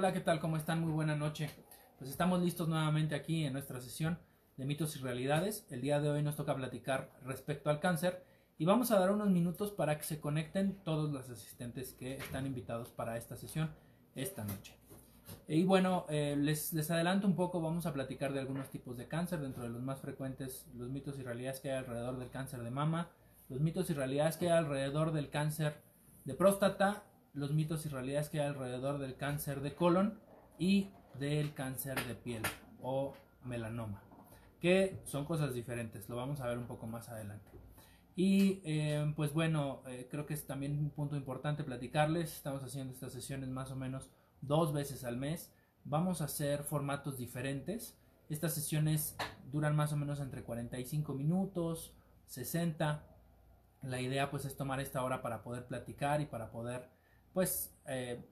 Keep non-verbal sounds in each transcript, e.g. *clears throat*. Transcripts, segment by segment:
Hola, ¿qué tal? ¿Cómo están? Muy buena noche. Pues estamos listos nuevamente aquí en nuestra sesión de mitos y realidades. El día de hoy nos toca platicar respecto al cáncer y vamos a dar unos minutos para que se conecten todos los asistentes que están invitados para esta sesión esta noche. Y bueno, eh, les, les adelanto un poco, vamos a platicar de algunos tipos de cáncer, dentro de los más frecuentes, los mitos y realidades que hay alrededor del cáncer de mama, los mitos y realidades que hay alrededor del cáncer de próstata los mitos y realidades que hay alrededor del cáncer de colon y del cáncer de piel o melanoma, que son cosas diferentes, lo vamos a ver un poco más adelante. Y eh, pues bueno, eh, creo que es también un punto importante platicarles, estamos haciendo estas sesiones más o menos dos veces al mes, vamos a hacer formatos diferentes, estas sesiones duran más o menos entre 45 minutos, 60, la idea pues es tomar esta hora para poder platicar y para poder pues eh,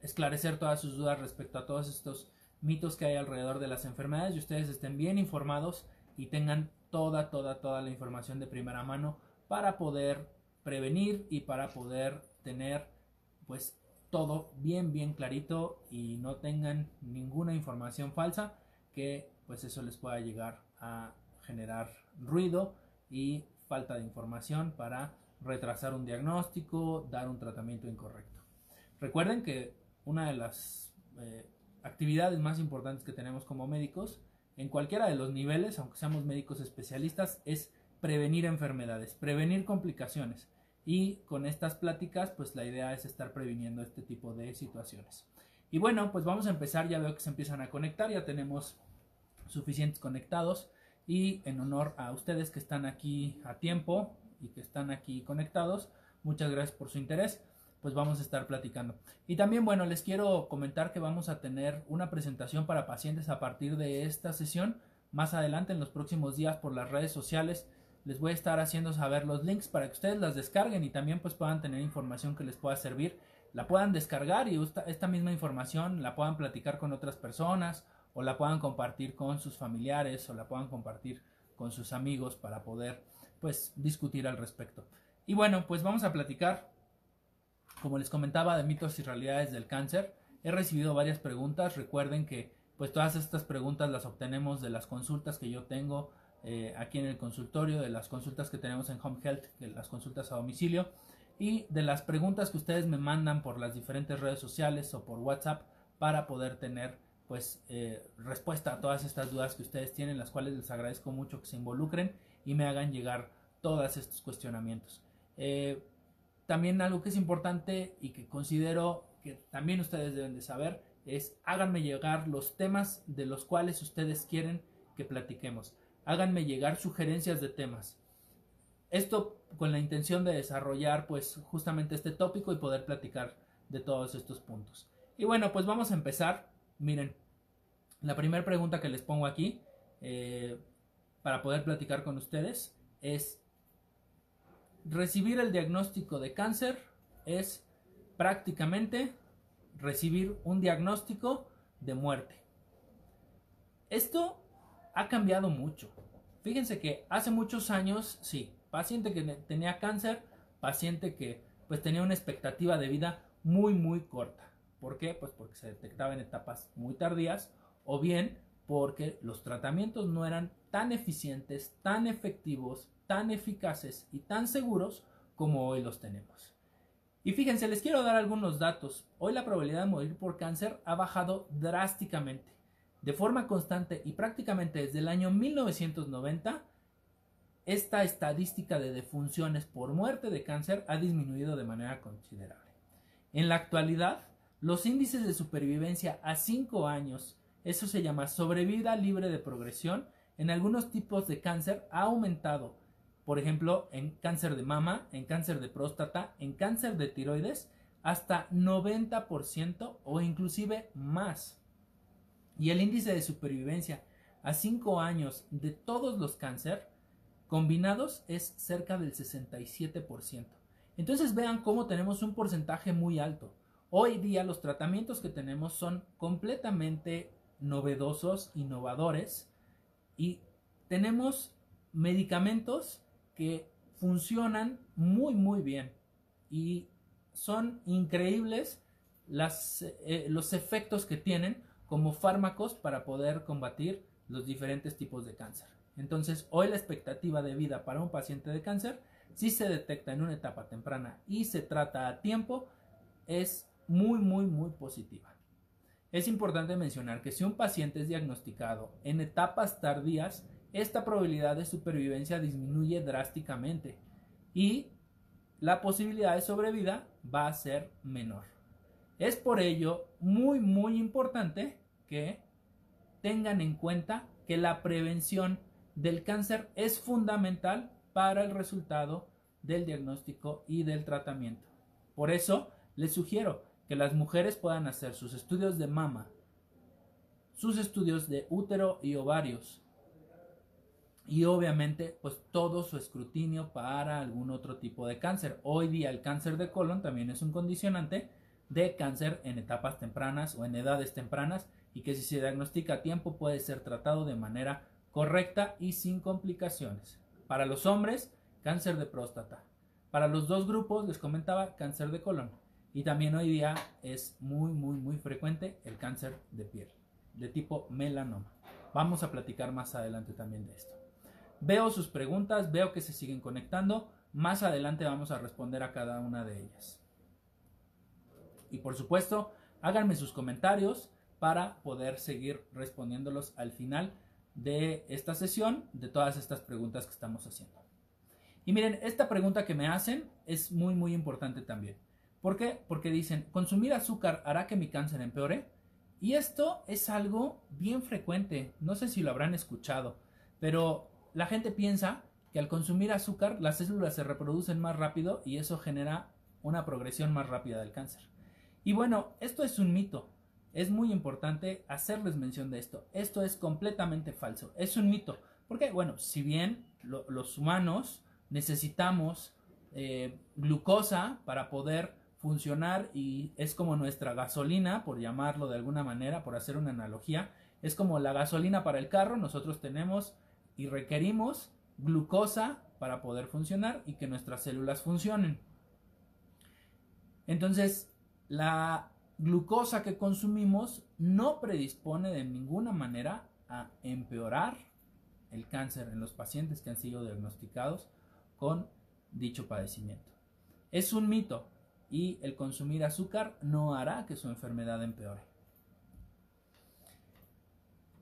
esclarecer todas sus dudas respecto a todos estos mitos que hay alrededor de las enfermedades y ustedes estén bien informados y tengan toda, toda, toda la información de primera mano para poder prevenir y para poder tener pues todo bien, bien clarito y no tengan ninguna información falsa que pues eso les pueda llegar a generar ruido y falta de información para retrasar un diagnóstico, dar un tratamiento incorrecto. Recuerden que una de las eh, actividades más importantes que tenemos como médicos, en cualquiera de los niveles, aunque seamos médicos especialistas, es prevenir enfermedades, prevenir complicaciones. Y con estas pláticas, pues la idea es estar previniendo este tipo de situaciones. Y bueno, pues vamos a empezar, ya veo que se empiezan a conectar, ya tenemos suficientes conectados. Y en honor a ustedes que están aquí a tiempo y que están aquí conectados, muchas gracias por su interés pues vamos a estar platicando. Y también, bueno, les quiero comentar que vamos a tener una presentación para pacientes a partir de esta sesión. Más adelante, en los próximos días, por las redes sociales, les voy a estar haciendo saber los links para que ustedes las descarguen y también pues puedan tener información que les pueda servir. La puedan descargar y esta, misma información la puedan platicar con otras personas o la puedan compartir con sus familiares o la puedan compartir con sus amigos para poder pues discutir al respecto. Y bueno, pues vamos a platicar como les comentaba de mitos y realidades del cáncer, he recibido varias preguntas. Recuerden que pues todas estas preguntas las obtenemos de las consultas que yo tengo eh, aquí en el consultorio, de las consultas que tenemos en Home Health, de las consultas a domicilio y de las preguntas que ustedes me mandan por las diferentes redes sociales o por WhatsApp para poder tener pues eh, respuesta a todas estas dudas que ustedes tienen, las cuales les agradezco mucho que se involucren y me hagan llegar todos estos cuestionamientos. Eh, también algo que es importante y que considero que también ustedes deben de saber es háganme llegar los temas de los cuales ustedes quieren que platiquemos. Háganme llegar sugerencias de temas. Esto con la intención de desarrollar pues justamente este tópico y poder platicar de todos estos puntos. Y bueno, pues vamos a empezar. Miren, la primera pregunta que les pongo aquí eh, para poder platicar con ustedes es recibir el diagnóstico de cáncer es prácticamente recibir un diagnóstico de muerte. Esto ha cambiado mucho. Fíjense que hace muchos años, sí, paciente que tenía cáncer, paciente que pues tenía una expectativa de vida muy muy corta. ¿Por qué? Pues porque se detectaba en etapas muy tardías o bien porque los tratamientos no eran tan eficientes, tan efectivos, tan eficaces y tan seguros como hoy los tenemos. Y fíjense, les quiero dar algunos datos. Hoy la probabilidad de morir por cáncer ha bajado drásticamente. De forma constante y prácticamente desde el año 1990, esta estadística de defunciones por muerte de cáncer ha disminuido de manera considerable. En la actualidad, los índices de supervivencia a 5 años, eso se llama sobrevida libre de progresión, en algunos tipos de cáncer ha aumentado por ejemplo, en cáncer de mama, en cáncer de próstata, en cáncer de tiroides, hasta 90% o inclusive más. Y el índice de supervivencia a 5 años de todos los cáncer combinados es cerca del 67%. Entonces vean cómo tenemos un porcentaje muy alto. Hoy día los tratamientos que tenemos son completamente novedosos, innovadores y tenemos medicamentos que funcionan muy muy bien y son increíbles las, eh, los efectos que tienen como fármacos para poder combatir los diferentes tipos de cáncer. Entonces, hoy la expectativa de vida para un paciente de cáncer, si se detecta en una etapa temprana y se trata a tiempo, es muy, muy, muy positiva. Es importante mencionar que si un paciente es diagnosticado en etapas tardías, esta probabilidad de supervivencia disminuye drásticamente y la posibilidad de sobrevida va a ser menor. Es por ello muy, muy importante que tengan en cuenta que la prevención del cáncer es fundamental para el resultado del diagnóstico y del tratamiento. Por eso les sugiero que las mujeres puedan hacer sus estudios de mama, sus estudios de útero y ovarios y obviamente pues todo su escrutinio para algún otro tipo de cáncer. Hoy día el cáncer de colon también es un condicionante de cáncer en etapas tempranas o en edades tempranas y que si se diagnostica a tiempo puede ser tratado de manera correcta y sin complicaciones. Para los hombres, cáncer de próstata. Para los dos grupos, les comentaba, cáncer de colon. Y también hoy día es muy, muy, muy frecuente el cáncer de piel, de tipo melanoma. Vamos a platicar más adelante también de esto. Veo sus preguntas, veo que se siguen conectando. Más adelante vamos a responder a cada una de ellas. Y por supuesto, háganme sus comentarios para poder seguir respondiéndolos al final de esta sesión, de todas estas preguntas que estamos haciendo. Y miren, esta pregunta que me hacen es muy, muy importante también. ¿Por qué? Porque dicen, ¿consumir azúcar hará que mi cáncer empeore? Y esto es algo bien frecuente, no sé si lo habrán escuchado, pero la gente piensa que al consumir azúcar las células se reproducen más rápido y eso genera una progresión más rápida del cáncer. Y bueno, esto es un mito. Es muy importante hacerles mención de esto. Esto es completamente falso. Es un mito. Porque, bueno, si bien los humanos necesitamos eh, glucosa para poder funcionar y es como nuestra gasolina, por llamarlo de alguna manera, por hacer una analogía, es como la gasolina para el carro, nosotros tenemos y requerimos glucosa para poder funcionar y que nuestras células funcionen. Entonces, la glucosa que consumimos no predispone de ninguna manera a empeorar el cáncer en los pacientes que han sido diagnosticados con dicho padecimiento. Es un mito y el consumir azúcar no hará que su enfermedad empeore.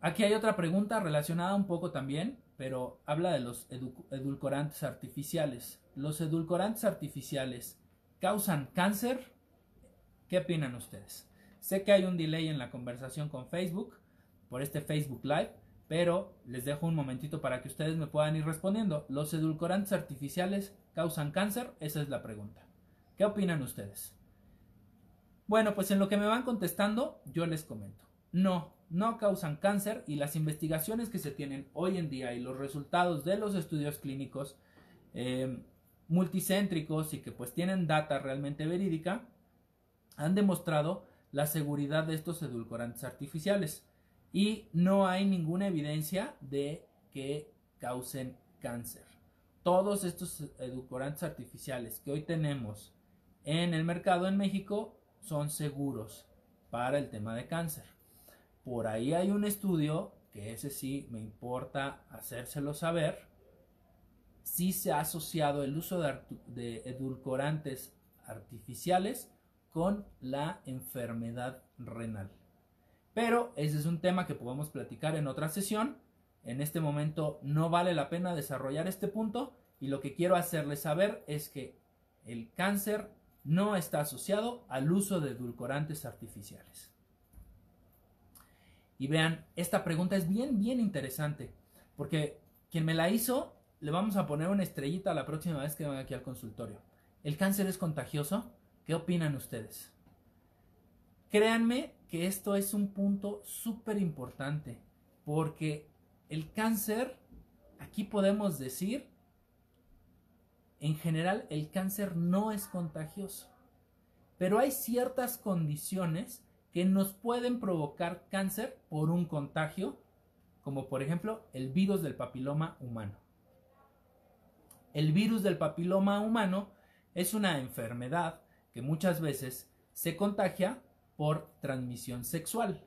Aquí hay otra pregunta relacionada un poco también, pero habla de los edulcorantes artificiales. ¿Los edulcorantes artificiales causan cáncer? ¿Qué opinan ustedes? Sé que hay un delay en la conversación con Facebook por este Facebook Live, pero les dejo un momentito para que ustedes me puedan ir respondiendo. ¿Los edulcorantes artificiales causan cáncer? Esa es la pregunta. ¿Qué opinan ustedes? Bueno, pues en lo que me van contestando, yo les comento. No, no causan cáncer y las investigaciones que se tienen hoy en día y los resultados de los estudios clínicos eh, multicéntricos y que pues tienen data realmente verídica, han demostrado la seguridad de estos edulcorantes artificiales y no hay ninguna evidencia de que causen cáncer. Todos estos edulcorantes artificiales que hoy tenemos en el mercado en México son seguros para el tema de cáncer. Por ahí hay un estudio que ese sí me importa hacérselo saber. Si se ha asociado el uso de, de edulcorantes artificiales con la enfermedad renal. Pero ese es un tema que podemos platicar en otra sesión. En este momento no vale la pena desarrollar este punto y lo que quiero hacerles saber es que el cáncer no está asociado al uso de edulcorantes artificiales. Y vean, esta pregunta es bien, bien interesante, porque quien me la hizo, le vamos a poner una estrellita la próxima vez que venga aquí al consultorio. ¿El cáncer es contagioso? ¿Qué opinan ustedes? Créanme que esto es un punto súper importante porque el cáncer, aquí podemos decir, en general el cáncer no es contagioso, pero hay ciertas condiciones que nos pueden provocar cáncer por un contagio, como por ejemplo el virus del papiloma humano. El virus del papiloma humano es una enfermedad que muchas veces se contagia por transmisión sexual.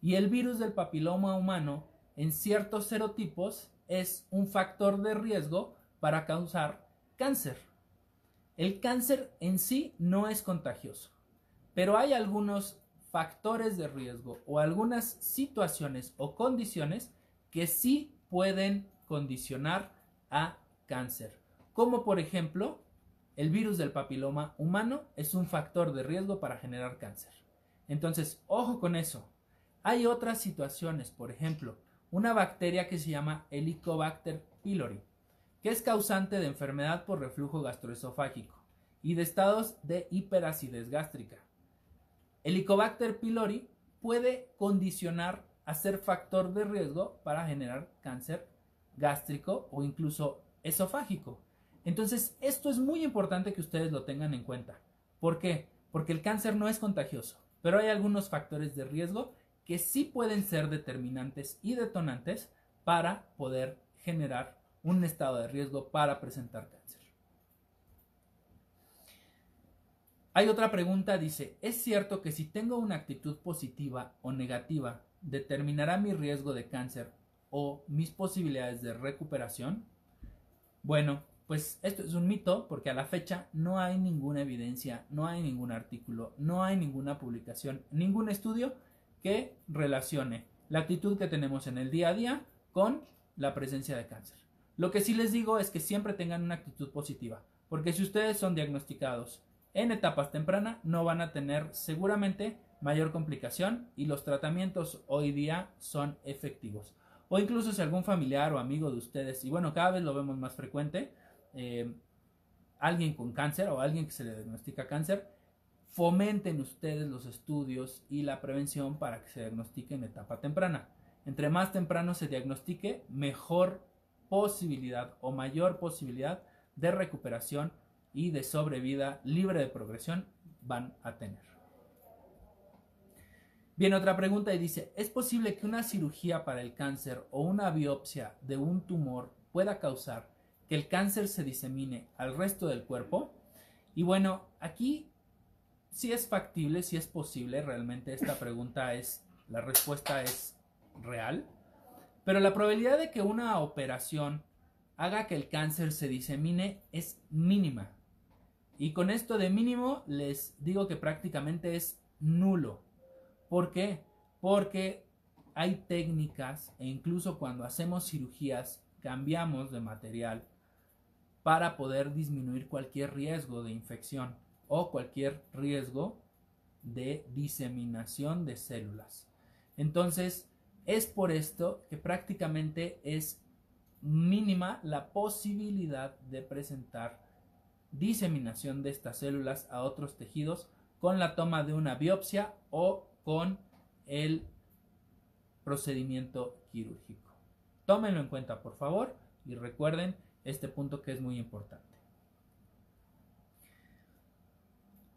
Y el virus del papiloma humano en ciertos serotipos es un factor de riesgo para causar cáncer. El cáncer en sí no es contagioso, pero hay algunos factores de riesgo o algunas situaciones o condiciones que sí pueden condicionar a cáncer, como por ejemplo el virus del papiloma humano es un factor de riesgo para generar cáncer. Entonces, ojo con eso. Hay otras situaciones, por ejemplo, una bacteria que se llama Helicobacter pylori, que es causante de enfermedad por reflujo gastroesofágico y de estados de hiperacidez gástrica. Helicobacter pylori puede condicionar a ser factor de riesgo para generar cáncer gástrico o incluso esofágico. Entonces, esto es muy importante que ustedes lo tengan en cuenta. ¿Por qué? Porque el cáncer no es contagioso, pero hay algunos factores de riesgo que sí pueden ser determinantes y detonantes para poder generar un estado de riesgo para presentar cáncer. Hay otra pregunta, dice, ¿es cierto que si tengo una actitud positiva o negativa determinará mi riesgo de cáncer o mis posibilidades de recuperación? Bueno, pues esto es un mito porque a la fecha no hay ninguna evidencia, no hay ningún artículo, no hay ninguna publicación, ningún estudio que relacione la actitud que tenemos en el día a día con la presencia de cáncer. Lo que sí les digo es que siempre tengan una actitud positiva, porque si ustedes son diagnosticados en etapas tempranas, no van a tener seguramente mayor complicación y los tratamientos hoy día son efectivos. O incluso si algún familiar o amigo de ustedes, y bueno, cada vez lo vemos más frecuente, eh, alguien con cáncer o alguien que se le diagnostica cáncer, fomenten ustedes los estudios y la prevención para que se diagnostique en etapa temprana. Entre más temprano se diagnostique, mejor posibilidad o mayor posibilidad de recuperación y de sobrevida libre de progresión van a tener. Bien, otra pregunta y dice, ¿es posible que una cirugía para el cáncer o una biopsia de un tumor pueda causar que el cáncer se disemine al resto del cuerpo? Y bueno, aquí si es factible, si es posible, realmente esta pregunta es, la respuesta es real, pero la probabilidad de que una operación haga que el cáncer se disemine es mínima. Y con esto de mínimo les digo que prácticamente es nulo. ¿Por qué? Porque hay técnicas e incluso cuando hacemos cirugías cambiamos de material para poder disminuir cualquier riesgo de infección o cualquier riesgo de diseminación de células. Entonces, es por esto que prácticamente es mínima la posibilidad de presentar diseminación de estas células a otros tejidos con la toma de una biopsia o con el procedimiento quirúrgico. Tómenlo en cuenta, por favor, y recuerden este punto que es muy importante.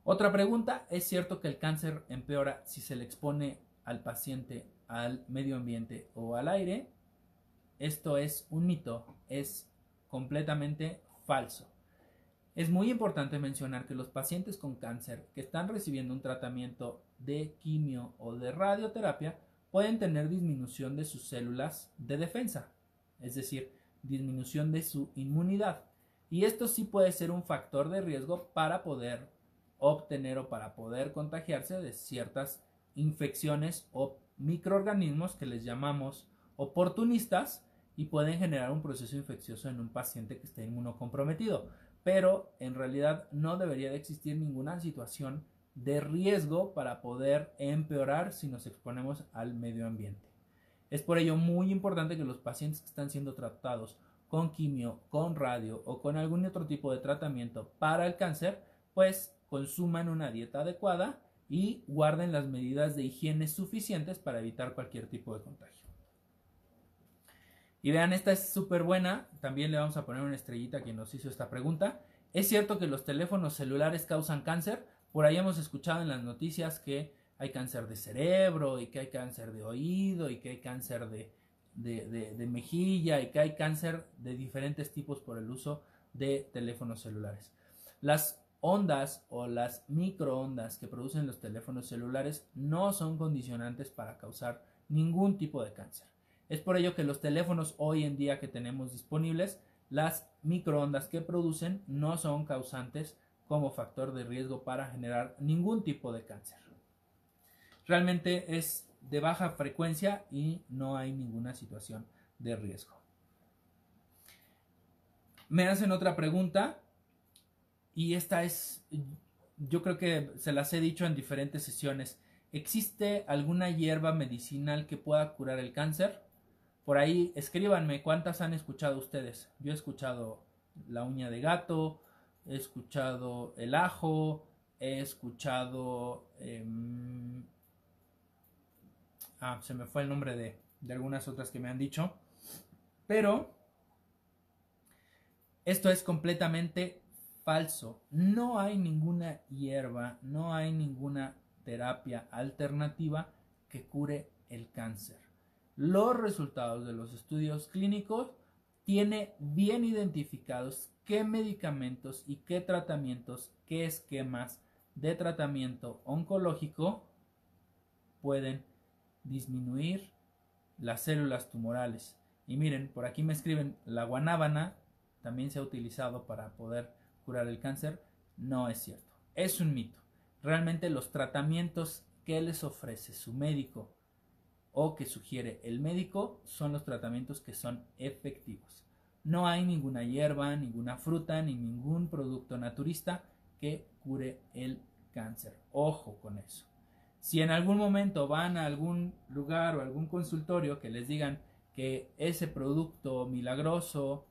Otra pregunta, ¿es cierto que el cáncer empeora si se le expone al paciente al medio ambiente o al aire? Esto es un mito, es completamente falso. Es muy importante mencionar que los pacientes con cáncer que están recibiendo un tratamiento de quimio o de radioterapia pueden tener disminución de sus células de defensa, es decir, disminución de su inmunidad. Y esto sí puede ser un factor de riesgo para poder obtener o para poder contagiarse de ciertas infecciones o microorganismos que les llamamos oportunistas y pueden generar un proceso infeccioso en un paciente que esté inmunocomprometido. Pero en realidad no debería de existir ninguna situación de riesgo para poder empeorar si nos exponemos al medio ambiente. Es por ello muy importante que los pacientes que están siendo tratados con quimio, con radio o con algún otro tipo de tratamiento para el cáncer, pues consuman una dieta adecuada y guarden las medidas de higiene suficientes para evitar cualquier tipo de contagio. Y vean, esta es súper buena. También le vamos a poner una estrellita a quien nos hizo esta pregunta. ¿Es cierto que los teléfonos celulares causan cáncer? Por ahí hemos escuchado en las noticias que hay cáncer de cerebro y que hay cáncer de oído y que hay cáncer de, de mejilla y que hay cáncer de diferentes tipos por el uso de teléfonos celulares. Las ondas o las microondas que producen los teléfonos celulares no son condicionantes para causar ningún tipo de cáncer. Es por ello que los teléfonos hoy en día que tenemos disponibles, las microondas que producen no son causantes como factor de riesgo para generar ningún tipo de cáncer. Realmente es de baja frecuencia y no hay ninguna situación de riesgo. Me hacen otra pregunta y esta es, yo creo que se las he dicho en diferentes sesiones. ¿Existe alguna hierba medicinal que pueda curar el cáncer? Por ahí escríbanme cuántas han escuchado ustedes. Yo he escuchado la uña de gato, he escuchado el ajo, he escuchado... Em, ah, se me fue el nombre de, de algunas otras que me han dicho. Pero esto es completamente falso. No hay ninguna hierba, no hay ninguna terapia alternativa que cure el cáncer. Los resultados de los estudios clínicos tiene bien identificados qué medicamentos y qué tratamientos, qué esquemas de tratamiento oncológico pueden disminuir las células tumorales. Y miren, por aquí me escriben, la guanábana también se ha utilizado para poder curar el cáncer. No es cierto, es un mito. Realmente los tratamientos que les ofrece su médico o que sugiere el médico son los tratamientos que son efectivos. No hay ninguna hierba, ninguna fruta, ni ningún producto naturista que cure el cáncer. Ojo con eso. Si en algún momento van a algún lugar o algún consultorio que les digan que ese producto milagroso,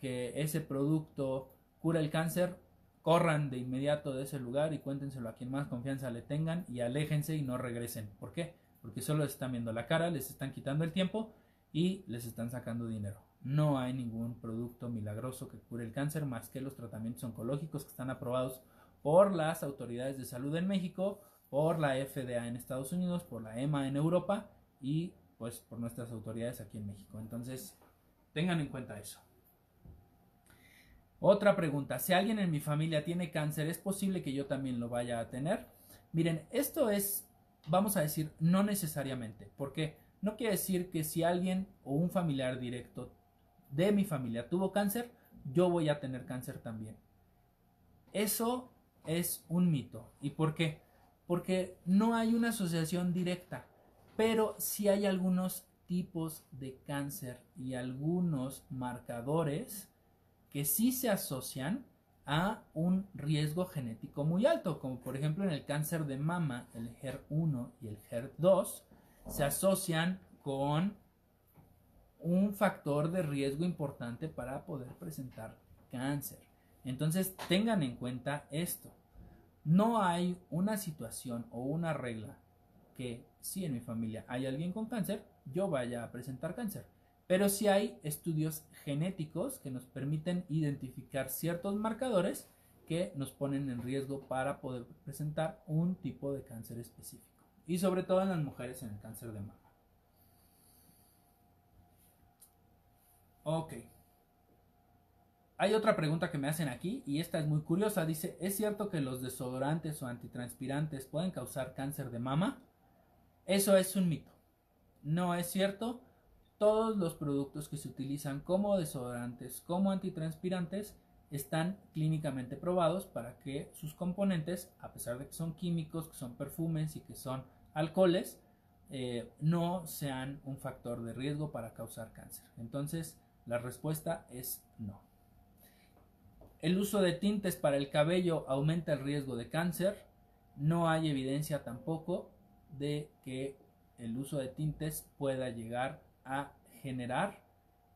que ese producto cura el cáncer, corran de inmediato de ese lugar y cuéntenselo a quien más confianza le tengan y aléjense y no regresen. ¿Por qué? Porque solo les están viendo la cara, les están quitando el tiempo y les están sacando dinero. No hay ningún producto milagroso que cure el cáncer más que los tratamientos oncológicos que están aprobados por las autoridades de salud en México, por la FDA en Estados Unidos, por la EMA en Europa y pues por nuestras autoridades aquí en México. Entonces, tengan en cuenta eso. Otra pregunta, si alguien en mi familia tiene cáncer, ¿es posible que yo también lo vaya a tener? Miren, esto es, vamos a decir, no necesariamente. ¿Por qué? No quiere decir que si alguien o un familiar directo de mi familia tuvo cáncer, yo voy a tener cáncer también. Eso es un mito. ¿Y por qué? Porque no hay una asociación directa, pero sí hay algunos tipos de cáncer y algunos marcadores que sí se asocian a un riesgo genético muy alto, como por ejemplo en el cáncer de mama, el HER1 y el HER2 se asocian con un factor de riesgo importante para poder presentar cáncer. Entonces tengan en cuenta esto. No hay una situación o una regla que si en mi familia hay alguien con cáncer, yo vaya a presentar cáncer. Pero sí hay estudios genéticos que nos permiten identificar ciertos marcadores que nos ponen en riesgo para poder presentar un tipo de cáncer específico. Y sobre todo en las mujeres en el cáncer de mama. Ok. Hay otra pregunta que me hacen aquí y esta es muy curiosa. Dice, ¿es cierto que los desodorantes o antitranspirantes pueden causar cáncer de mama? Eso es un mito. No es cierto. Todos los productos que se utilizan como desodorantes, como antitranspirantes, están clínicamente probados para que sus componentes, a pesar de que son químicos, que son perfumes y que son alcoholes, eh, no sean un factor de riesgo para causar cáncer. Entonces, la respuesta es no. El uso de tintes para el cabello aumenta el riesgo de cáncer. No hay evidencia tampoco de que el uso de tintes pueda llegar a generar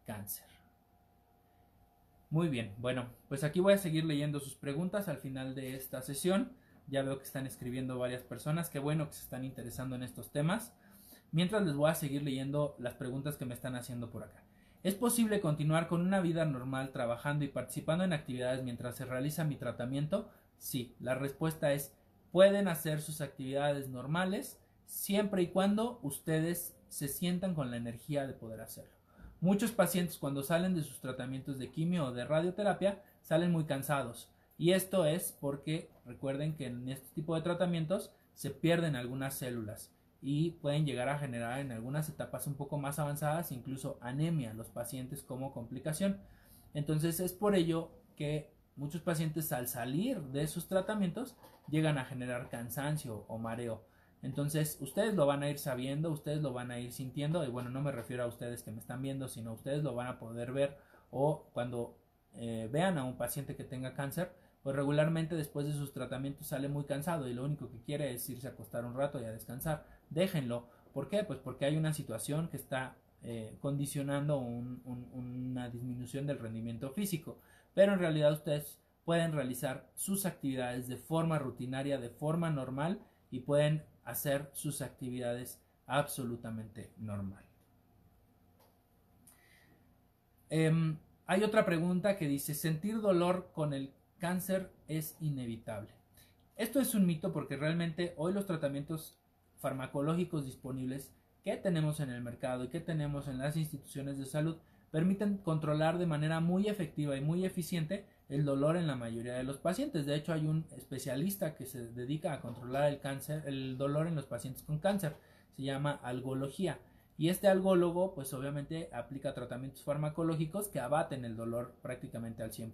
cáncer. Muy bien, bueno, pues aquí voy a seguir leyendo sus preguntas al final de esta sesión. Ya veo que están escribiendo varias personas, qué bueno que se están interesando en estos temas. Mientras les voy a seguir leyendo las preguntas que me están haciendo por acá. ¿Es posible continuar con una vida normal trabajando y participando en actividades mientras se realiza mi tratamiento? Sí, la respuesta es pueden hacer sus actividades normales siempre y cuando ustedes se sientan con la energía de poder hacerlo. Muchos pacientes cuando salen de sus tratamientos de quimio o de radioterapia salen muy cansados, Y esto es porque recuerden que en este tipo de tratamientos se pierden algunas células y pueden llegar a generar en algunas etapas un poco más avanzadas incluso anemia los pacientes como complicación. Entonces es por ello que muchos pacientes al salir de sus tratamientos llegan a generar cansancio o mareo. Entonces ustedes lo van a ir sabiendo, ustedes lo van a ir sintiendo y bueno, no me refiero a ustedes que me están viendo, sino ustedes lo van a poder ver o cuando eh, vean a un paciente que tenga cáncer, pues regularmente después de sus tratamientos sale muy cansado y lo único que quiere es irse a acostar un rato y a descansar. Déjenlo. ¿Por qué? Pues porque hay una situación que está eh, condicionando una disminución del rendimiento físico. Pero en realidad ustedes pueden realizar sus actividades de forma rutinaria, de forma normal y pueden hacer sus actividades absolutamente normal. Em, hay otra pregunta que dice, ¿sentir dolor con el cáncer es inevitable? Esto es un mito porque realmente hoy los tratamientos farmacológicos disponibles que tenemos en el mercado y que tenemos en las instituciones de salud permiten controlar de manera muy efectiva y muy eficiente el dolor en la mayoría de los pacientes. De hecho, hay un especialista que se dedica a controlar el cáncer, el dolor en los pacientes con cáncer. Se llama algología. Y este algólogo, pues obviamente aplica tratamientos farmacológicos que abaten el dolor prácticamente al 100%.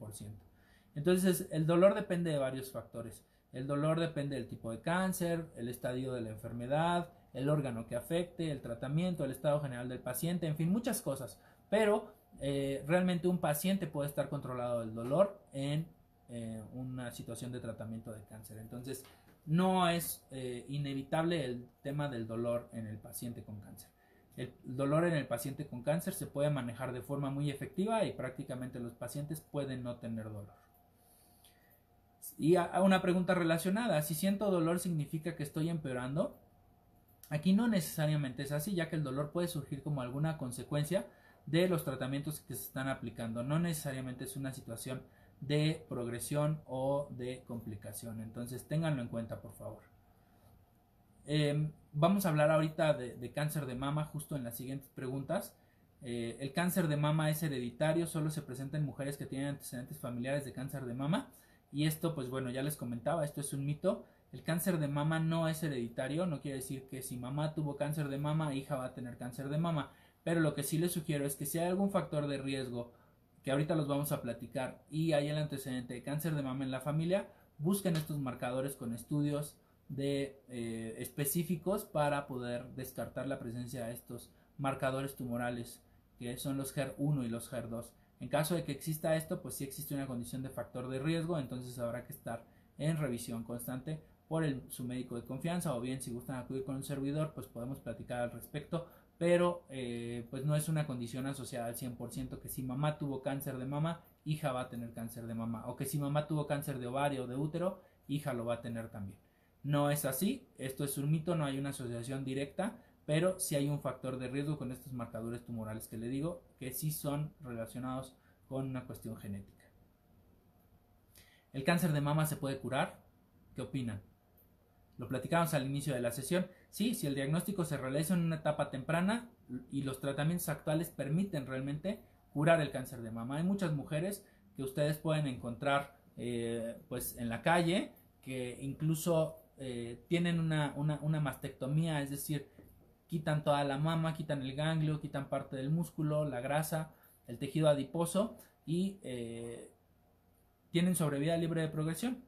Entonces, el dolor depende de varios factores. El dolor depende del tipo de cáncer, el estadio de la enfermedad, el órgano que afecte, el tratamiento, el estado general del paciente, en fin, muchas cosas. Pero eh, realmente un paciente puede estar controlado del dolor en eh, una situación de tratamiento de cáncer. Entonces, no es eh, inevitable el tema del dolor en el paciente con cáncer. El dolor en el paciente con cáncer se puede manejar de forma muy efectiva y prácticamente los pacientes pueden no tener dolor. Y a una pregunta relacionada, si siento dolor significa que estoy empeorando. Aquí no necesariamente es así, ya que el dolor puede surgir como alguna consecuencia de los tratamientos que se están aplicando. No necesariamente es una situación de progresión o de complicación. Entonces, ténganlo en cuenta, por favor. Em, vamos a hablar ahorita de, cáncer de mama justo en las siguientes preguntas. Eh, el cáncer de mama es hereditario, solo se presenta en mujeres que tienen antecedentes familiares de cáncer de mama. Y esto, pues bueno, ya les comentaba, esto es un mito. El cáncer de mama no es hereditario, no quiere decir que si mamá tuvo cáncer de mama, hija va a tener cáncer de mama. Pero lo que sí les sugiero es que si hay algún factor de riesgo, que ahorita los vamos a platicar, y hay el antecedente de cáncer de mama en la familia, busquen estos marcadores con estudios eh, específicos para poder descartar la presencia de estos marcadores tumorales, que son los HER1 y los HER2. En caso de que exista esto, pues sí existe una condición de factor de riesgo, entonces habrá que estar en revisión constante por su médico de confianza o bien si gustan acudir con un servidor, pues podemos platicar al respecto pero eh, pues no es una condición asociada al 100% que si mamá tuvo cáncer de mama, hija va a tener cáncer de mama, o que si mamá tuvo cáncer de ovario o de útero, hija lo va a tener también. No es así, esto es un mito, no hay una asociación directa, pero sí hay un factor de riesgo con estos marcadores tumorales que le digo, que sí son relacionados con una cuestión genética. ¿El cáncer de mama se puede curar? ¿Qué opinan? Lo platicamos al inicio de la sesión. Sí, si el diagnóstico se realiza en una etapa temprana y los tratamientos actuales permiten realmente curar el cáncer de mama. Hay muchas mujeres que ustedes pueden encontrar eh, pues en la calle que incluso eh, tienen una, mastectomía, es decir, quitan toda la mama, quitan el ganglio, quitan parte del músculo, la grasa, el tejido adiposo y eh, tienen sobrevida libre de progresión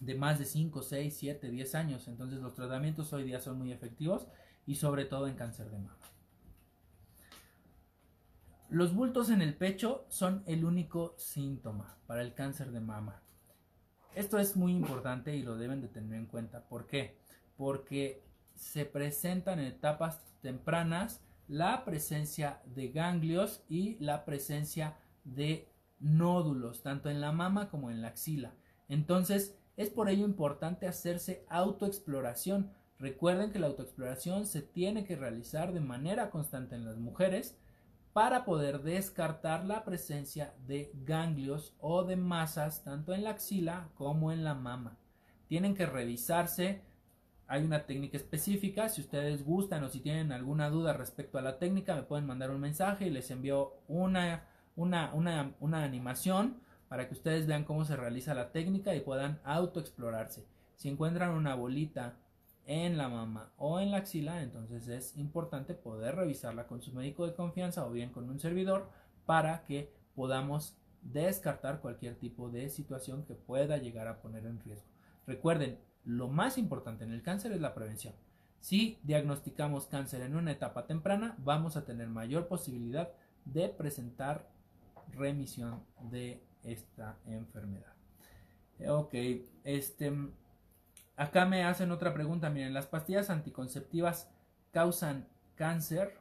de más de 5, 6, 7, 10 años. Entonces los tratamientos hoy día son muy efectivos y sobre todo en cáncer de mama. Los bultos en el pecho son el único síntoma para el cáncer de mama. Esto es muy importante y lo deben de tener en cuenta. ¿Por qué? Porque se presentan en etapas tempranas la presencia de ganglios y la presencia de nódulos, tanto en la mama como en la axila. Entonces, es por ello importante hacerse autoexploración. Recuerden que la autoexploración se tiene que realizar de manera constante en las mujeres para poder descartar la presencia de ganglios o de masas tanto en la axila como en la mama. Tienen que revisarse. Hay una técnica específica. Si ustedes gustan o si tienen alguna duda respecto a la técnica, me pueden mandar un mensaje y les envío una, una, una, una animación para que ustedes vean cómo se realiza la técnica y puedan autoexplorarse. Si encuentran una bolita en la mama o en la axila, entonces es importante poder revisarla con su médico de confianza o bien con un servidor para que podamos descartar cualquier tipo de situación que pueda llegar a poner en riesgo. Recuerden, lo más importante en el cáncer es la prevención. Si diagnosticamos cáncer en una etapa temprana, vamos a tener mayor posibilidad de presentar remisión de esta enfermedad. Ok, este, acá me hacen otra pregunta. Miren, ¿las pastillas anticonceptivas causan cáncer?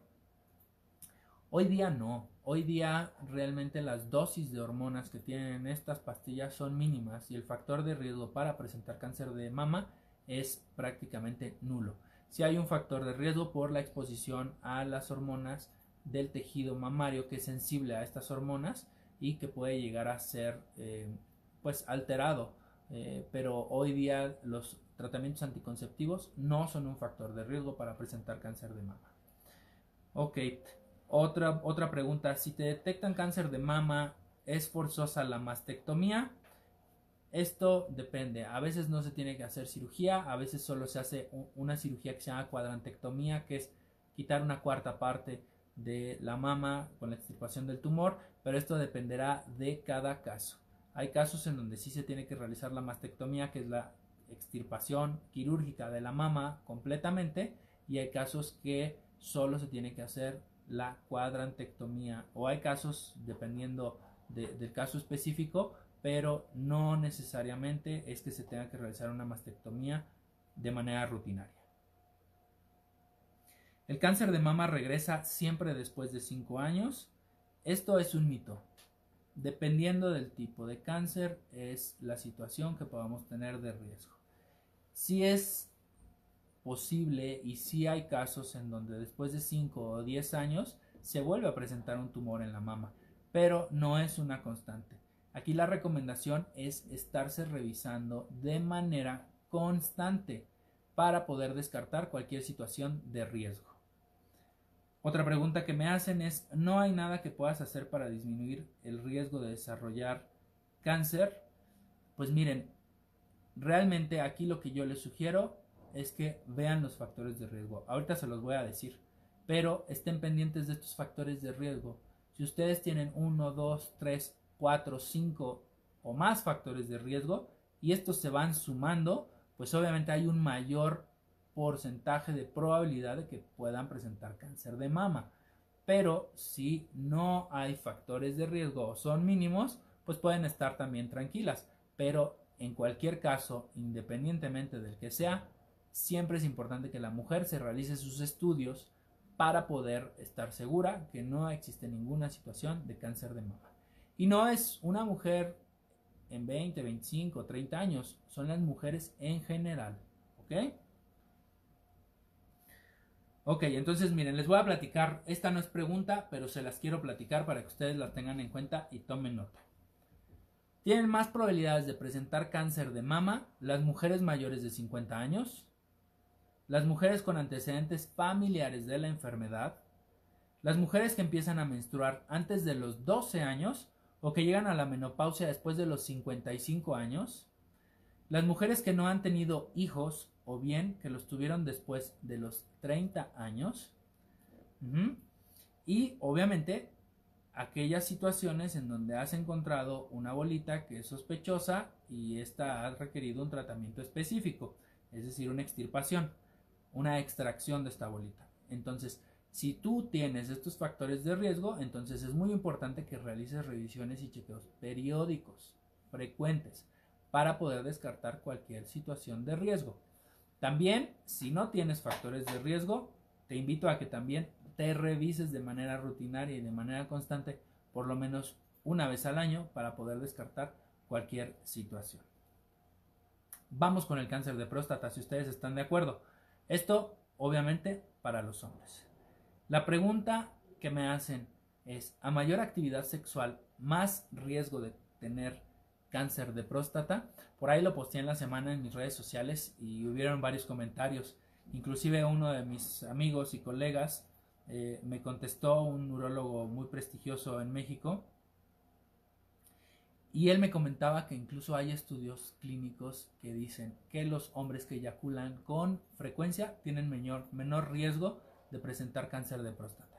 Hoy día no. Hoy día realmente las dosis de hormonas que tienen estas pastillas son mínimas y el factor de riesgo para presentar cáncer de mama es prácticamente nulo. Si hay un factor de riesgo por la exposición a las hormonas del tejido mamario que es sensible a estas hormonas y que puede llegar a ser eh, pues alterado. Eh, pero hoy día los tratamientos anticonceptivos no son un factor de riesgo para presentar cáncer de mama. Ok otra, otra pregunta. Si te detectan cáncer de mama es forzosa la mastectomía esto depende, a veces no se tiene que hacer cirugía, a veces solo se hace una cirugía que se llama cuadrantectomía, que es quitar una cuarta parte de la mama con la extirpación del tumor, pero esto dependerá de cada caso. Hay casos en donde sí se tiene que realizar la mastectomía, que es la extirpación quirúrgica de la mama completamente, y hay casos que solo se tiene que hacer la cuadrantectomía, o hay casos, dependiendo del caso específico, pero no necesariamente es que se tenga que realizar una mastectomía de manera rutinaria. El cáncer de mama regresa siempre después de 5 años. Esto es un mito. Dependiendo del tipo de cáncer es la situación que podamos tener de riesgo. Si es posible y si hay casos en donde después de 5 o 10 años se vuelve a presentar un tumor en la mama, pero no es una constante. Aquí la recomendación es estarse revisando de manera constante para poder descartar cualquier situación de riesgo. Otra pregunta que me hacen es, ¿no hay nada que puedas hacer para disminuir el riesgo de desarrollar cáncer? Pues miren, realmente aquí lo que yo les sugiero es que vean los factores de riesgo. Ahorita se los voy a decir, pero estén pendientes de estos factores de riesgo. Si ustedes tienen 1, 2, 3, 4, 5 o más factores de riesgo y estos se van sumando, pues obviamente hay un mayor porcentaje de probabilidad de que puedan presentar cáncer de mama. Pero si no hay factores de riesgo o son mínimos, pues pueden estar también tranquilas. Pero en cualquier caso, independientemente del que sea, siempre es importante que la mujer se realice sus estudios para poder estar segura que no existe ninguna situación de cáncer de mama. Y no es una mujer en 20, 25, 30 años, son las mujeres en general. ¿Ok? Ok, entonces miren, les voy a platicar, esta no es pregunta, pero se las quiero platicar para que ustedes las tengan en cuenta y tomen nota. Tienen más probabilidades de presentar cáncer de mama las mujeres mayores de 50 años, las mujeres con antecedentes familiares de la enfermedad, las mujeres que empiezan a menstruar antes de los 12 años o que llegan a la menopausia después de los 55 años, las mujeres que no han tenido hijos o bien que los tuvieron después de los 30 años. Y obviamente aquellas situaciones en donde has encontrado una bolita que es sospechosa y esta ha requerido un tratamiento específico, es decir, una extirpación, una extracción de esta bolita. Entonces, si tú tienes estos factores de riesgo, entonces es muy importante que realices revisiones y chequeos periódicos, frecuentes, para poder descartar cualquier situación de riesgo. También, si no tienes factores de riesgo, te invito a que también te revises de manera rutinaria y de manera constante por lo menos una vez al año para poder descartar cualquier situación. Vamos con el cáncer de próstata, si ustedes están de acuerdo. Esto, obviamente, para los hombres. La pregunta que me hacen es, ¿a mayor actividad sexual, más riesgo de tener cáncer de próstata. Por ahí lo posté en la semana en mis redes sociales y hubieron varios comentarios. Inclusive uno de mis amigos y colegas eh, me contestó, un urólogo muy prestigioso en México, Y él me comentaba que incluso hay estudios clínicos que dicen que los hombres que eyaculan con frecuencia tienen menor, menor riesgo de presentar cáncer de próstata.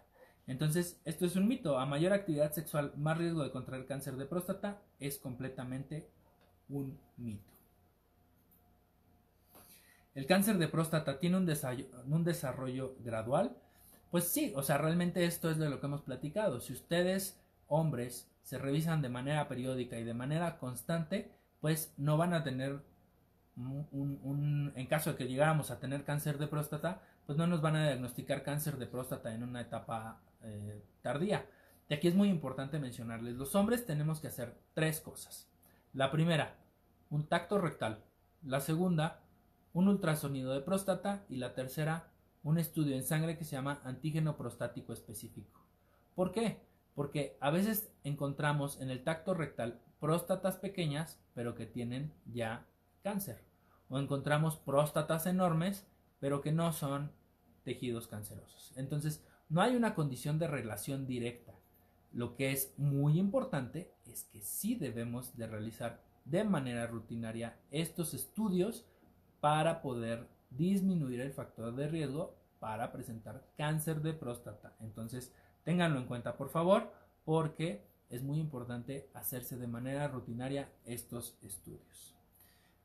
Entonces, esto es un mito. A mayor actividad sexual, más riesgo de contraer cáncer de próstata es completamente un mito. ¿El cáncer de próstata tiene un desarrollo, gradual? Pues sí, o sea, realmente esto es de lo que hemos platicado. Si ustedes, hombres, se revisan de manera periódica y de manera constante, pues no van a tener un, en caso de que llegáramos a tener cáncer de próstata, pues no nos van a diagnosticar cáncer de próstata en una etapa eh, tardía. Y aquí es muy importante mencionarles, los hombres tenemos que hacer tres cosas. La primera, un tacto rectal. La segunda, un ultrasonido de próstata. Y la tercera, un estudio en sangre que se llama antígeno prostático específico. ¿Por qué? porque a veces encontramos en el tacto rectal próstatas pequeñas, pero que tienen ya cáncer. O encontramos próstatas enormes, pero que no son tejidos cancerosos. Entonces, no hay una condición de relación directa. Lo que es muy importante es que sí debemos de realizar de manera rutinaria estos estudios para poder disminuir el factor de riesgo para presentar cáncer de próstata. Entonces, Ténganlo en cuenta, por favor, porque es muy importante hacerse de manera rutinaria estos estudios.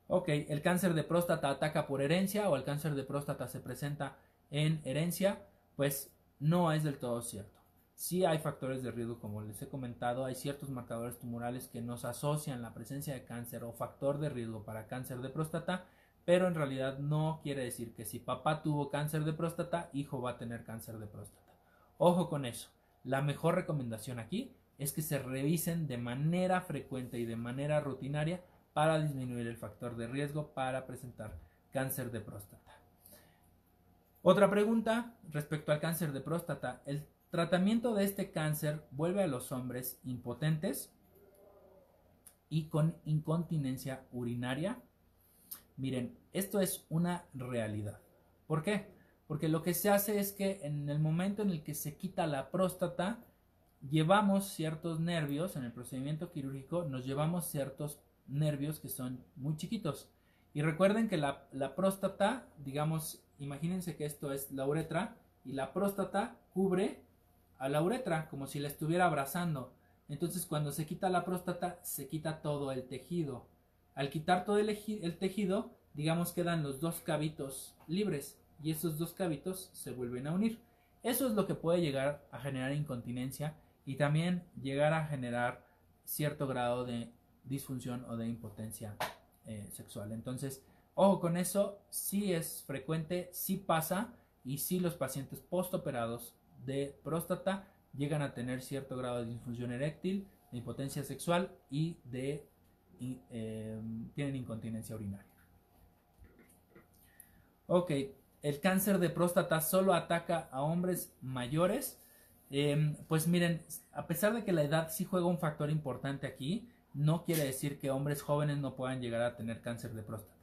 Ok, el cáncer de próstata ataca por herencia o el cáncer de próstata se presenta en herencia, pues no es del todo cierto. Sí hay factores de riesgo, como les he comentado, hay ciertos marcadores tumorales que nos asocian la presencia de cáncer o factor de riesgo para cáncer de próstata, pero en realidad no quiere decir que si papá tuvo cáncer de próstata, hijo va a tener cáncer de próstata. Ojo con eso. La mejor recomendación aquí es que se revisen de manera frecuente y de manera rutinaria para disminuir el factor de riesgo para presentar cáncer de próstata. Otra pregunta respecto al cáncer de próstata. ¿El tratamiento de este cáncer vuelve a los hombres impotentes y con incontinencia urinaria? Miren, esto es una realidad. ¿Por qué? Porque lo que se hace es que en el momento en el que se quita la próstata, llevamos ciertos nervios, en el procedimiento quirúrgico nos llevamos ciertos nervios que son muy chiquitos. Y recuerden que la, próstata, digamos, imagínense que esto es la uretra y la próstata cubre a la uretra como si la estuviera abrazando. Entonces cuando se quita la próstata se quita todo el tejido. Al quitar todo el, tejido, digamos, quedan los dos cabitos libres y esos dos cabitos se vuelven a unir. Eso es lo que puede llegar a generar incontinencia y también llegar a generar cierto grado de disfunción o de impotencia eh, sexual. Entonces, ojo con eso, sí es frecuente, sí pasa y sí los pacientes postoperados de próstata llegan a tener cierto grado de disfunción eréctil, de impotencia sexual y de eh, tienen incontinencia urinaria. Ok, el cáncer de próstata solo ataca a hombres mayores, em, pues miren, a pesar de que la edad sí juega un factor importante aquí, no quiere decir que hombres jóvenes no puedan llegar a tener cáncer de próstata.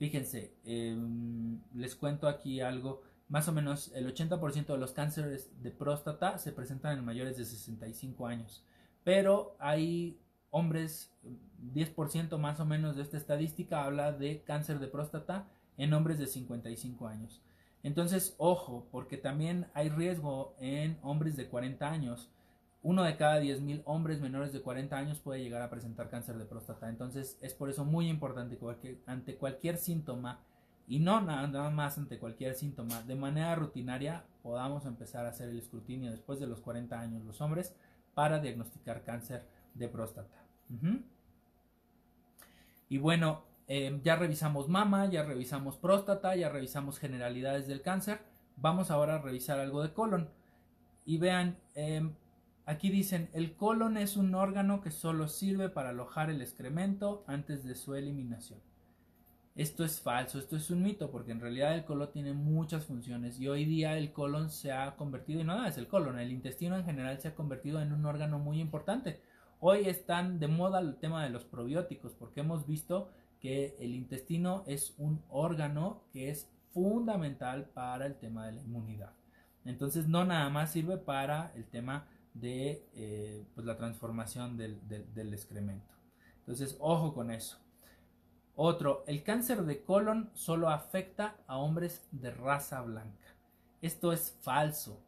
Fíjense, em, les cuento aquí algo, más o menos el 80% de los cánceres de próstata se presentan en mayores de 65 años, pero hay hombres, 10% más o menos de esta estadística habla de cáncer de próstata en hombres de 55 años. Entonces, ojo, porque también hay riesgo en hombres de 40 años. Uno de cada 10.000 hombres menores de 40 años puede llegar a presentar cáncer de próstata. Entonces, es por eso muy importante que ante cualquier síntoma, y no nada más ante cualquier síntoma, de manera rutinaria podamos empezar a hacer el escrutinio después de los 40 años los hombres para diagnosticar cáncer de próstata. Y bueno, Em, ya revisamos mama, ya revisamos próstata, ya revisamos generalidades del cáncer. Vamos ahora a revisar algo de colon. Y vean, em, aquí dicen, el colon es un órgano que solo sirve para alojar el excremento antes de su eliminación. Esto es falso, esto es un mito, porque en realidad el colon tiene muchas funciones y hoy día el colon se ha convertido, y no es el colon, el intestino en general se ha convertido en un órgano muy importante. Hoy están de moda el tema de los probióticos, porque hemos visto que el intestino es un órgano que es fundamental para el tema de la inmunidad. Entonces no nada más sirve para el tema de eh, pues, la transformación del, excremento. Entonces, ojo con eso. Otro, el cáncer de colon solo afecta a hombres de raza blanca. Esto es falso.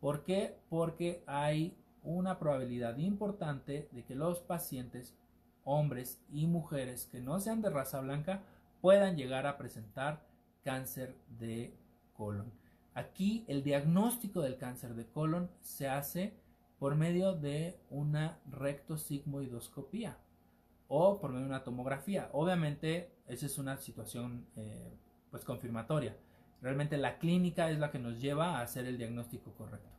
¿Por qué? Porque hay una probabilidad importante de que los pacientes, hombres y mujeres que no sean de raza blanca, puedan llegar a presentar cáncer de colon. Aquí el diagnóstico del cáncer de colon se hace por medio de una rectosigmoidoscopía o por medio de una tomografía. Obviamente, esa es una situación eh, pues confirmatoria. Realmente la clínica es la que nos lleva a hacer el diagnóstico correcto.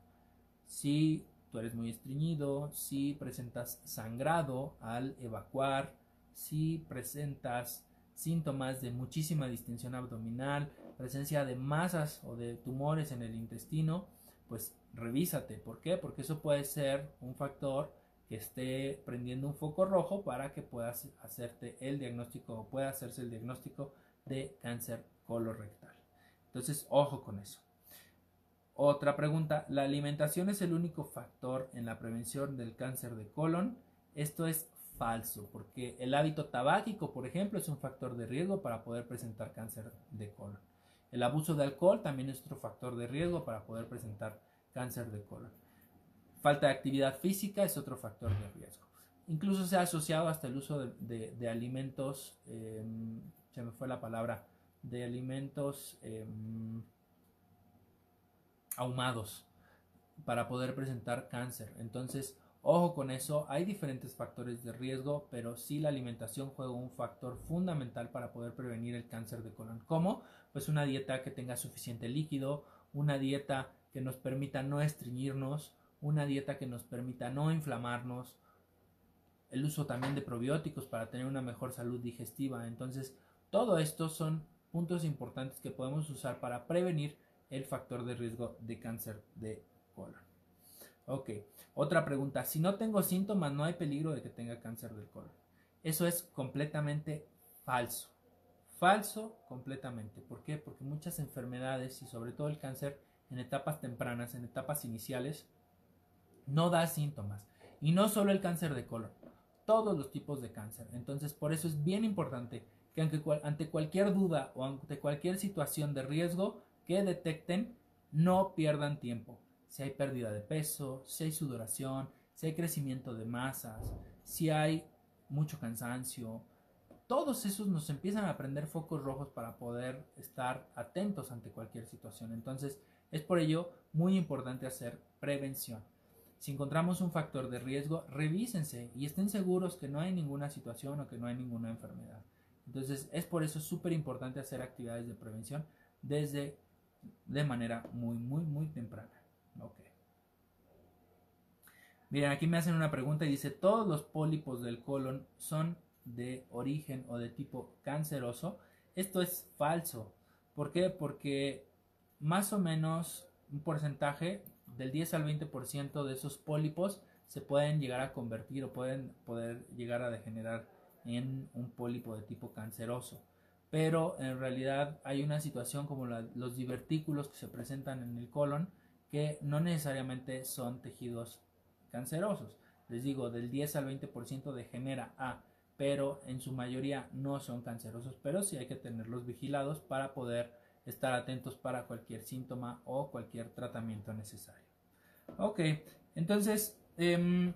Si tú eres muy estreñido, si presentas sangrado al evacuar, si presentas síntomas de muchísima distensión abdominal, presencia de masas o de tumores en el intestino, pues revísate. ¿Por qué? Porque eso puede ser un factor que esté prendiendo un foco rojo para que puedas hacerte el diagnóstico o pueda hacerse el diagnóstico de cáncer colorectal. Entonces, ojo con eso. Otra pregunta, ¿la alimentación es el único factor en la prevención del cáncer de colon? Esto es falso, porque el hábito tabáquico, por ejemplo, es un factor de riesgo para poder presentar cáncer de colon. El abuso de alcohol también es otro factor de riesgo para poder presentar cáncer de colon. Falta de actividad física es otro factor de riesgo. Incluso se ha asociado hasta el uso de, alimentos, em, se me fue la palabra, de alimentos em, ahumados para poder presentar cáncer. Entonces, ojo con eso, hay diferentes factores de riesgo, pero sí la alimentación juega un factor fundamental para poder prevenir el cáncer de colon. ¿Cómo? Pues una dieta que tenga suficiente líquido, una dieta que nos permita no estreñirnos, una dieta que nos permita no inflamarnos, el uso también de probióticos para tener una mejor salud digestiva. Entonces, todo esto son puntos importantes que podemos usar para prevenir el factor de riesgo de cáncer de colon. Ok, otra pregunta. Si no tengo síntomas, no hay peligro de que tenga cáncer del colon. Eso es completamente falso. Falso completamente. ¿Por qué? Porque muchas enfermedades y sobre todo el cáncer en etapas tempranas, en etapas iniciales, no da síntomas. Y no solo el cáncer de colon, todos los tipos de cáncer. Entonces, por eso es bien importante que ante cualquier duda o ante cualquier situación de riesgo que detecten, no pierdan tiempo. Si hay pérdida de peso, si hay sudoración, si hay crecimiento de masas, si hay mucho cansancio, todos esos nos empiezan a prender focos rojos para poder estar atentos ante cualquier situación. Entonces, es por ello muy importante hacer prevención. Si encontramos un factor de riesgo, revísense y estén seguros que no hay ninguna situación o que no hay ninguna enfermedad. Entonces es por eso súper importante hacer actividades de prevención desde de manera muy, muy, muy temprana. Miren, aquí me hacen una pregunta y dice, ¿todos los pólipos del colon son de origen o de tipo canceroso? Esto es falso. ¿Por qué? Porque más o menos un porcentaje del 10 al 20% de esos pólipos se pueden llegar a convertir o pueden poder llegar a degenerar en un pólipo de tipo canceroso. Pero en realidad hay una situación como los divertículos que se presentan en el colon que no necesariamente son tejidos cancerosos. Les digo, del 10 al 20% degenera A, pero en su mayoría no son cancerosos, pero sí hay que tenerlos vigilados para poder estar atentos para cualquier síntoma o cualquier tratamiento necesario. Ok, entonces em,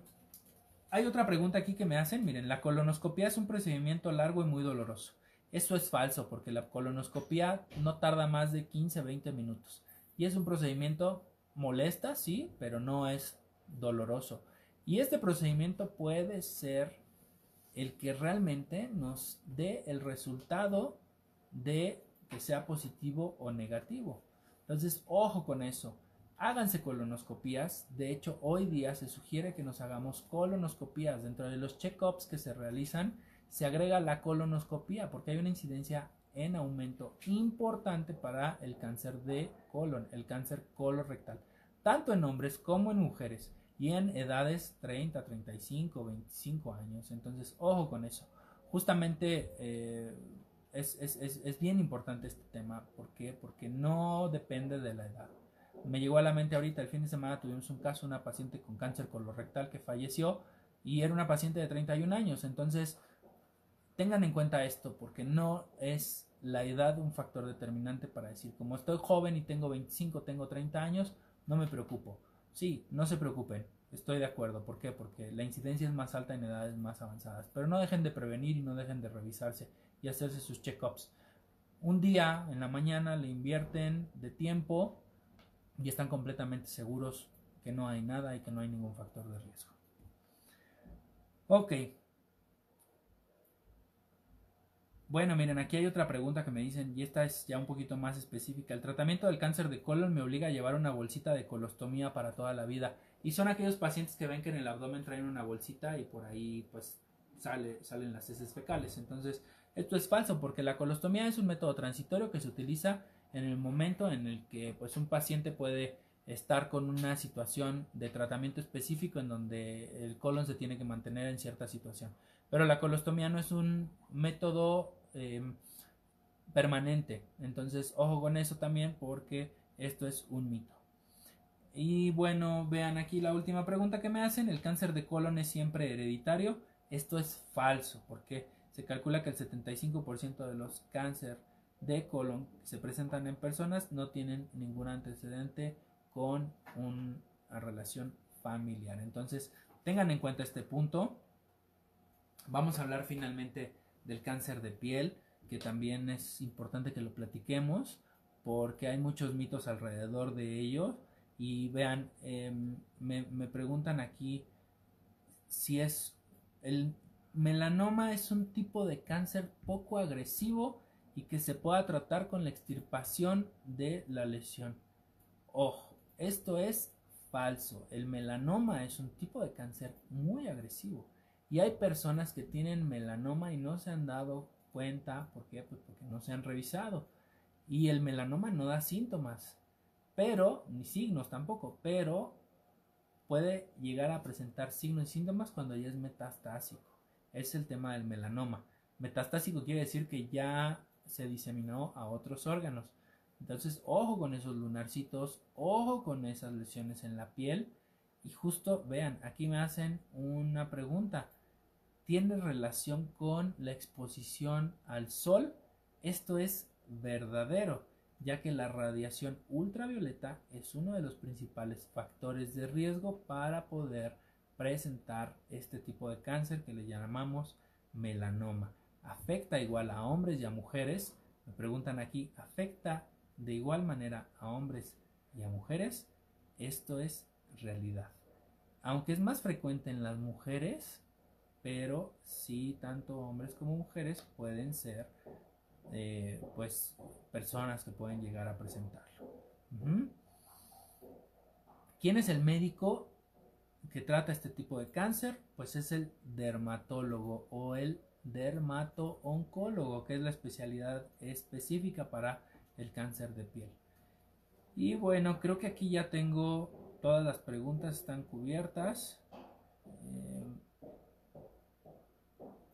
hay otra pregunta aquí que me hacen. Miren, la colonoscopia es un procedimiento largo y muy doloroso. Eso es falso porque la colonoscopia no tarda más de 15-20 minutos. Y es un procedimiento molesta, sí, pero no es doloroso. Y este procedimiento puede ser el que realmente nos dé el resultado de que sea positivo o negativo. Entonces, ojo con eso háganse colonoscopías. De hecho, hoy día se sugiere que nos hagamos colonoscopías. Dentro de los check-ups que se realizan, se agrega la colonoscopía porque hay una incidencia en aumento importante para el cáncer de colon, el cáncer colorectal, tanto en hombres como en mujeres y en edades 30, 35, 25 años. Entonces, ojo con eso. Justamente eh, es, es bien importante este tema. ¿Por qué? Porque no depende de la edad. Me llegó a la mente ahorita, el fin de semana tuvimos un caso, una paciente con cáncer colorectal que falleció y era una paciente de 31 años. Entonces, tengan en cuenta esto porque no es la edad un factor determinante para decir, como estoy joven y tengo 25, tengo 30 años, no me preocupo. Sí, no se preocupen, estoy de acuerdo. ¿Por qué? Porque la incidencia es más alta en edades más avanzadas. Pero no dejen de prevenir y no dejen de revisarse y hacerse sus check-ups. Un día en la mañana le invierten de tiempo y están completamente seguros que no hay nada y que no hay ningún factor de riesgo. Ok, Bueno, miren, aquí hay otra pregunta que me dicen, y esta es ya un poquito más específica. El tratamiento del cáncer de colon me obliga a llevar una bolsita de colostomía para toda la vida. Y son aquellos pacientes que ven que en el abdomen traen una bolsita y por ahí pues sale, salen las heces fecales. Entonces, esto es falso porque la colostomía es un método transitorio que se utiliza en el momento en el que pues un paciente puede estar con una situación de tratamiento específico en donde el colon se tiene que mantener en cierta situación. Pero la colostomía no es un método eh, permanente. Entonces, ojo con eso también porque esto es un mito. Y bueno, vean aquí la última pregunta que me hacen. ¿El cáncer de colon es siempre hereditario? Esto es falso porque se calcula que el 75% de los cáncer de colon que se presentan en personas no tienen ningún antecedente con una relación familiar. Entonces, tengan en cuenta este punto. Vamos a hablar finalmente del cáncer de piel, que también es importante que lo platiquemos, porque hay muchos mitos alrededor de ello. Y vean, em, me, me preguntan aquí si es el melanoma es un tipo de cáncer poco agresivo y que se pueda tratar con la extirpación de la lesión. Ojo, esto es falso. El melanoma es un tipo de cáncer muy agresivo. Y hay personas que tienen melanoma y no se han dado cuenta, ¿por qué? Pues porque no se han revisado. Y el melanoma no da síntomas, pero, ni signos tampoco, pero puede llegar a presentar signos y síntomas cuando ya es metastásico. Es el tema del melanoma. Metastásico quiere decir que ya se diseminó a otros órganos. Entonces, ojo con esos lunarcitos, ojo con esas lesiones en la piel. Y justo, vean, aquí me hacen una pregunta tiene relación con la exposición al sol. Esto es verdadero, ya que la radiación ultravioleta es uno de los principales factores de riesgo para poder presentar este tipo de cáncer que le llamamos melanoma. ¿Afecta igual a hombres y a mujeres? Me preguntan aquí, ¿afecta de igual manera a hombres y a mujeres? Esto es realidad. Aunque es más frecuente en las mujeres, pero sí tanto hombres como mujeres pueden ser eh, pues personas que pueden llegar a presentarlo. ¿Quién es el médico que trata este tipo de cáncer? Pues es el dermatólogo o el dermato-oncólogo, que es la especialidad específica para el cáncer de piel. Y bueno, creo que aquí ya tengo todas las preguntas están cubiertas. Eh,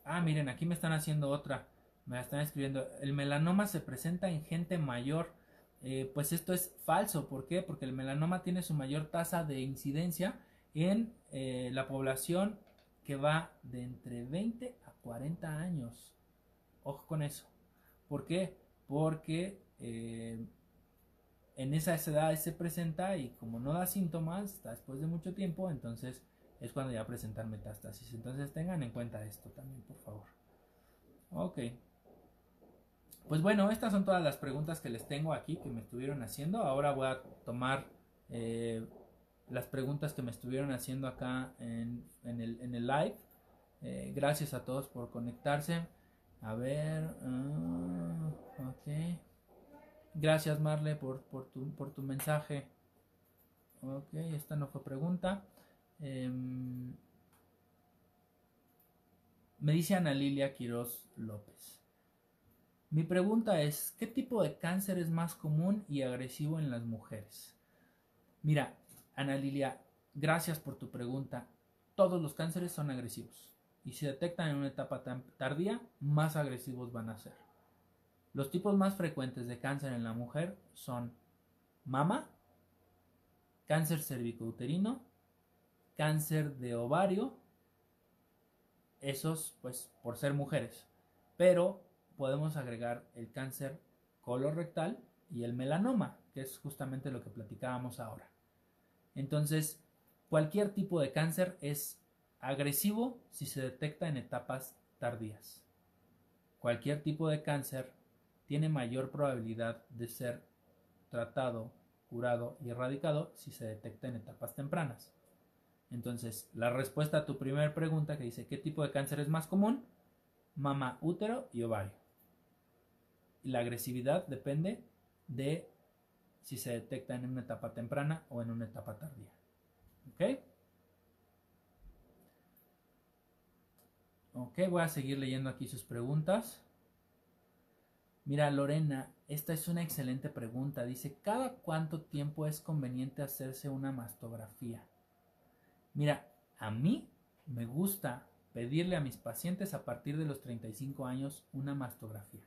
Ah, miren, aquí me están haciendo otra. Me la están escribiendo. El melanoma se presenta en gente mayor. Eh, pues esto es falso. ¿Por qué? Porque el melanoma tiene su mayor tasa de incidencia en eh, la población que va de entre 20 a 40 años. Ojo con eso. ¿Por qué? Porque eh, en esas edades se presenta y como no da síntomas, después de mucho tiempo, entonces es cuando ya presentan metástasis. Entonces tengan en cuenta esto también, por favor. Ok. Pues bueno, estas son todas las preguntas que les tengo aquí que me estuvieron haciendo. Ahora voy a tomar eh, las preguntas que me estuvieron haciendo acá en, el, live. Eh, gracias a todos por conectarse. A ver. Ah, ok. Gracias Marle por, por, tu, por tu mensaje. Ok, esta no fue pregunta. Em, me dice Ana Lilia Quiroz López. Mi pregunta es, ¿qué tipo de cáncer es más común y agresivo en las mujeres? Mira, Ana Lilia, gracias por tu pregunta. Todos los cánceres son agresivos y si detectan en una etapa tardía, más agresivos van a ser. Los tipos más frecuentes de cáncer en la mujer son mama, cáncer cervicouterino, cáncer de ovario, esos pues por ser mujeres. pero podemos agregar el cáncer colorectal y el melanoma, que es justamente lo que platicábamos ahora. Entonces, cualquier tipo de cáncer es agresivo si se detecta en etapas tardías. Cualquier tipo de cáncer tiene mayor probabilidad de ser tratado, curado y erradicado si se detecta en etapas tempranas. Entonces, la respuesta a tu primera pregunta que dice ¿qué tipo de cáncer es más común? Mama, útero y ovario. La agresividad depende de si se detecta en una etapa temprana o en una etapa tardía. ¿Ok? Ok, voy a seguir leyendo aquí sus preguntas. Mira, Lorena, esta es una excelente pregunta. Dice, ¿cada cuánto tiempo es conveniente hacerse una mastografía? Mira, a mí me gusta pedirle a mis pacientes a partir de los 35 años una mastografía.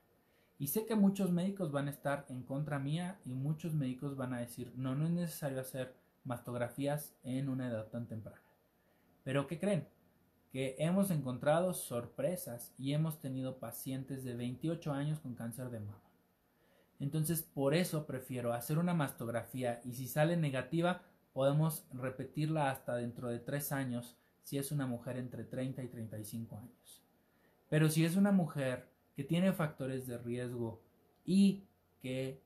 Y sé que muchos médicos van a estar en contra mía y muchos médicos van a decir, no, no es necesario hacer mastografías en una edad tan temprana. Pero ¿qué creen? Que hemos encontrado sorpresas y hemos tenido pacientes de 28 años con cáncer de mama. Entonces, por eso prefiero hacer una mastografía y si sale negativa, podemos repetirla hasta dentro de 3 años si es una mujer entre 30 y 35 años. Pero si es una mujer que tiene factores de riesgo y que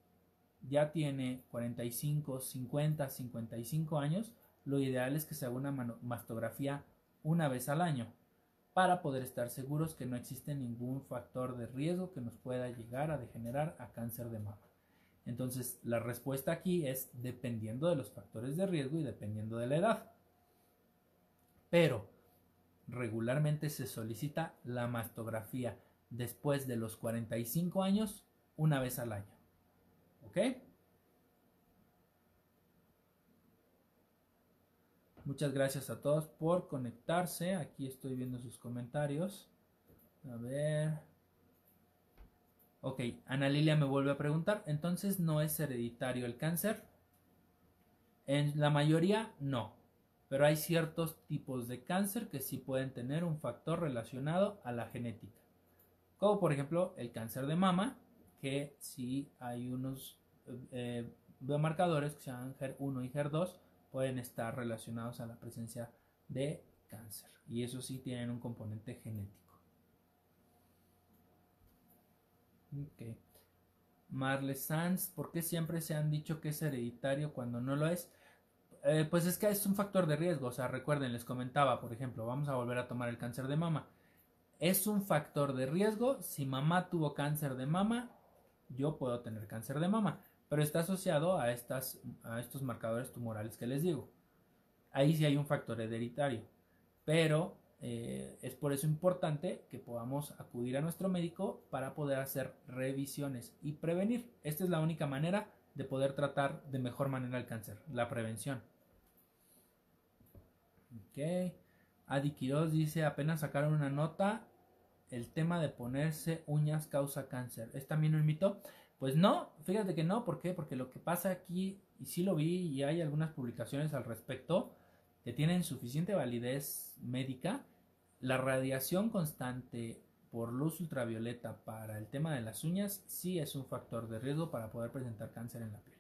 ya tiene 45, 50, 55 años, lo ideal es que se haga una mastografía una vez al año para poder estar seguros que no existe ningún factor de riesgo que nos pueda llegar a degenerar a cáncer de mama. Entonces, la respuesta aquí es dependiendo de los factores de riesgo y dependiendo de la edad. Pero regularmente se solicita la mastografía después de los 45 años una vez al año. ¿Ok? Muchas gracias a todos por conectarse. Aquí estoy viendo sus comentarios. A ver. Ok, Ana Lilia me vuelve a preguntar. Entonces, ¿no es hereditario el cáncer? En la mayoría, no. Pero hay ciertos tipos de cáncer que sí pueden tener un factor relacionado a la genética como por ejemplo el cáncer de mama, que si hay unos eh, biomarcadores que se llaman HER1 y HER2, pueden estar relacionados a la presencia de cáncer. Y eso sí tienen un componente genético. Okay. Marle Sanz, ¿por qué siempre se han dicho que es hereditario cuando no lo es? Eh, pues es que es un factor de riesgo. O sea, recuerden, les comentaba, por ejemplo, vamos a volver a tomar el cáncer de mama es un factor de riesgo. Si mamá tuvo cáncer de mama, yo puedo tener cáncer de mama, pero está asociado a, estas, a estos marcadores tumorales que les digo. Ahí sí hay un factor hereditario, pero eh, es por eso importante que podamos acudir a nuestro médico para poder hacer revisiones y prevenir. Esta es la única manera de poder tratar de mejor manera el cáncer, la prevención. Ok. Adi dice, apenas sacaron una nota el tema de ponerse uñas causa cáncer. ¿Es también un mito? Pues no, fíjate que no, ¿por qué? Porque lo que pasa aquí, y sí lo vi y hay algunas publicaciones al respecto que tienen suficiente validez médica, la radiación constante por luz ultravioleta para el tema de las uñas sí es un factor de riesgo para poder presentar cáncer en la piel.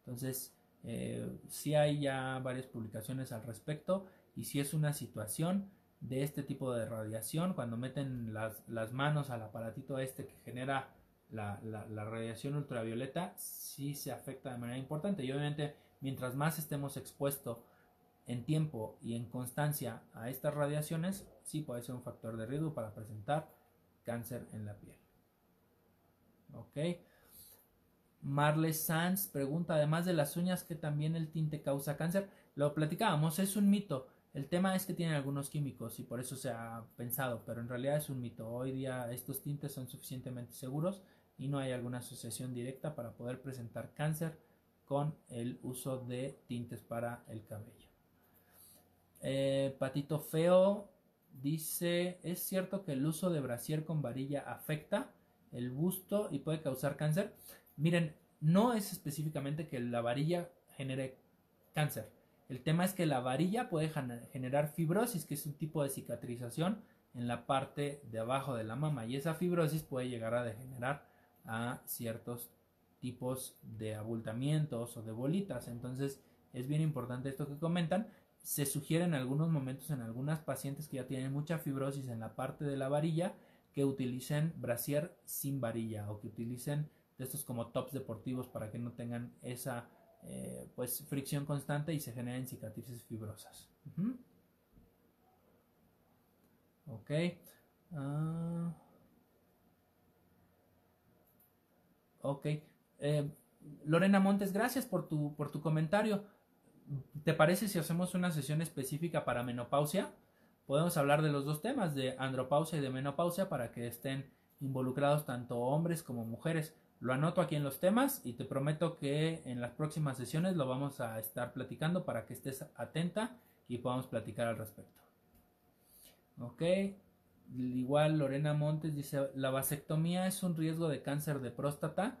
Entonces, eh, sí hay ya varias publicaciones al respecto y si es una situación de este tipo de radiación, cuando meten las, manos al aparatito este que genera la, radiación ultravioleta, sí se afecta de manera importante. Y obviamente, mientras más estemos expuestos en tiempo y en constancia a estas radiaciones, sí puede ser un factor de riesgo para presentar cáncer en la piel. Ok. Marle Sanz pregunta, además de las uñas, que también el tinte causa cáncer. Lo platicábamos, es un mito. El tema es que tienen algunos químicos y por eso se ha pensado, pero en realidad es un mito. Hoy día estos tintes son suficientemente seguros y no hay alguna asociación directa para poder presentar cáncer con el uso de tintes para el cabello. Eh, Patito Feo dice, ¿es cierto que el uso de brasier con varilla afecta el busto y puede causar cáncer? Miren, no es específicamente que la varilla genere cáncer el tema es que la varilla puede generar fibrosis, que es un tipo de cicatrización en la parte de abajo de la mama y esa fibrosis puede llegar a degenerar a ciertos tipos de abultamientos o de bolitas. Entonces es bien importante esto que comentan. Se sugiere en algunos momentos en algunas pacientes que ya tienen mucha fibrosis en la parte de la varilla que utilicen brasier sin varilla o que utilicen de estos como tops deportivos para que no tengan esa eh, pues fricción constante y se generen cicatrices fibrosas. Ok. Ah. ok. Eh, Lorena Montes, gracias por tu, por tu comentario. ¿Te parece si hacemos una sesión específica para menopausia? Podemos hablar de los dos temas, de andropausia y de menopausia, para que estén involucrados tanto hombres como mujeres. Lo anoto aquí en los temas y te prometo que en las próximas sesiones lo vamos a estar platicando para que estés atenta y podamos platicar al respecto. Ok. Igual Lorena Montes dice, ¿la vasectomía es un riesgo de cáncer de próstata?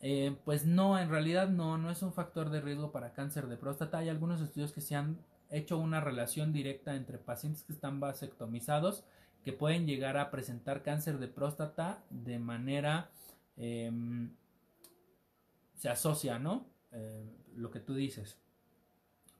Eh, pues no, en realidad no, no es un factor de riesgo para cáncer de próstata. Hay algunos estudios que se han hecho una relación directa entre pacientes que están vasectomizados que pueden llegar a presentar cáncer de próstata de manera em, se asocia, ¿no? Eh, lo que tú dices.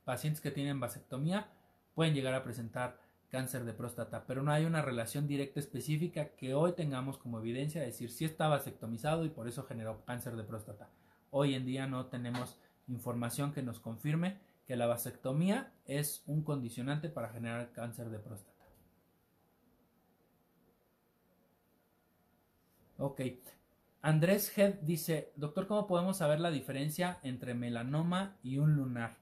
Pacientes que tienen vasectomía pueden llegar a presentar cáncer de próstata, pero no hay una relación directa específica que hoy tengamos como evidencia de decir si está vasectomizado y por eso generó cáncer de próstata. Hoy en día no tenemos información que nos confirme que la vasectomía es un condicionante para generar cáncer de próstata. Ok. Andrés Head dice, doctor, ¿cómo podemos saber la diferencia entre melanoma y un lunar?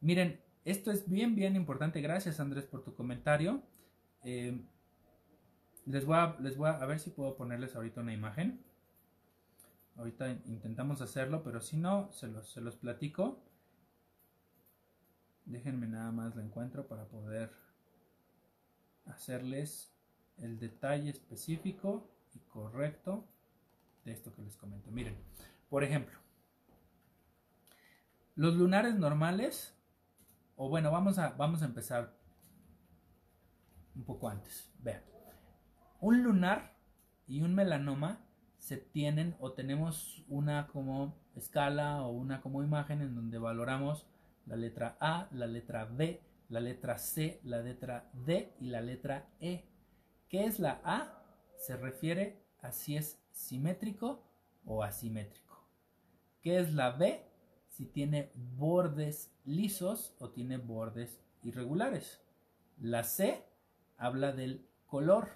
Miren, esto es bien, bien importante. Gracias, Andrés, por tu comentario. Eh, les, voy a, les voy a, ver si puedo ponerles ahorita una imagen. Ahorita intentamos hacerlo, pero si no, se los, se los platico. Déjenme nada más la encuentro para poder hacerles el detalle específico y correcto esto que les comento. Miren, por ejemplo, los lunares normales o bueno, vamos a, vamos a empezar un poco antes. Vean, un lunar y un melanoma se tienen o tenemos una como escala o una como imagen en donde valoramos la letra A, la letra B, la letra C, la letra D y la letra E. ¿Qué es la A? Se refiere a si es simétrico o asimétrico. ¿Qué es la B? si tiene bordes lisos o tiene bordes irregulares. La C habla del color,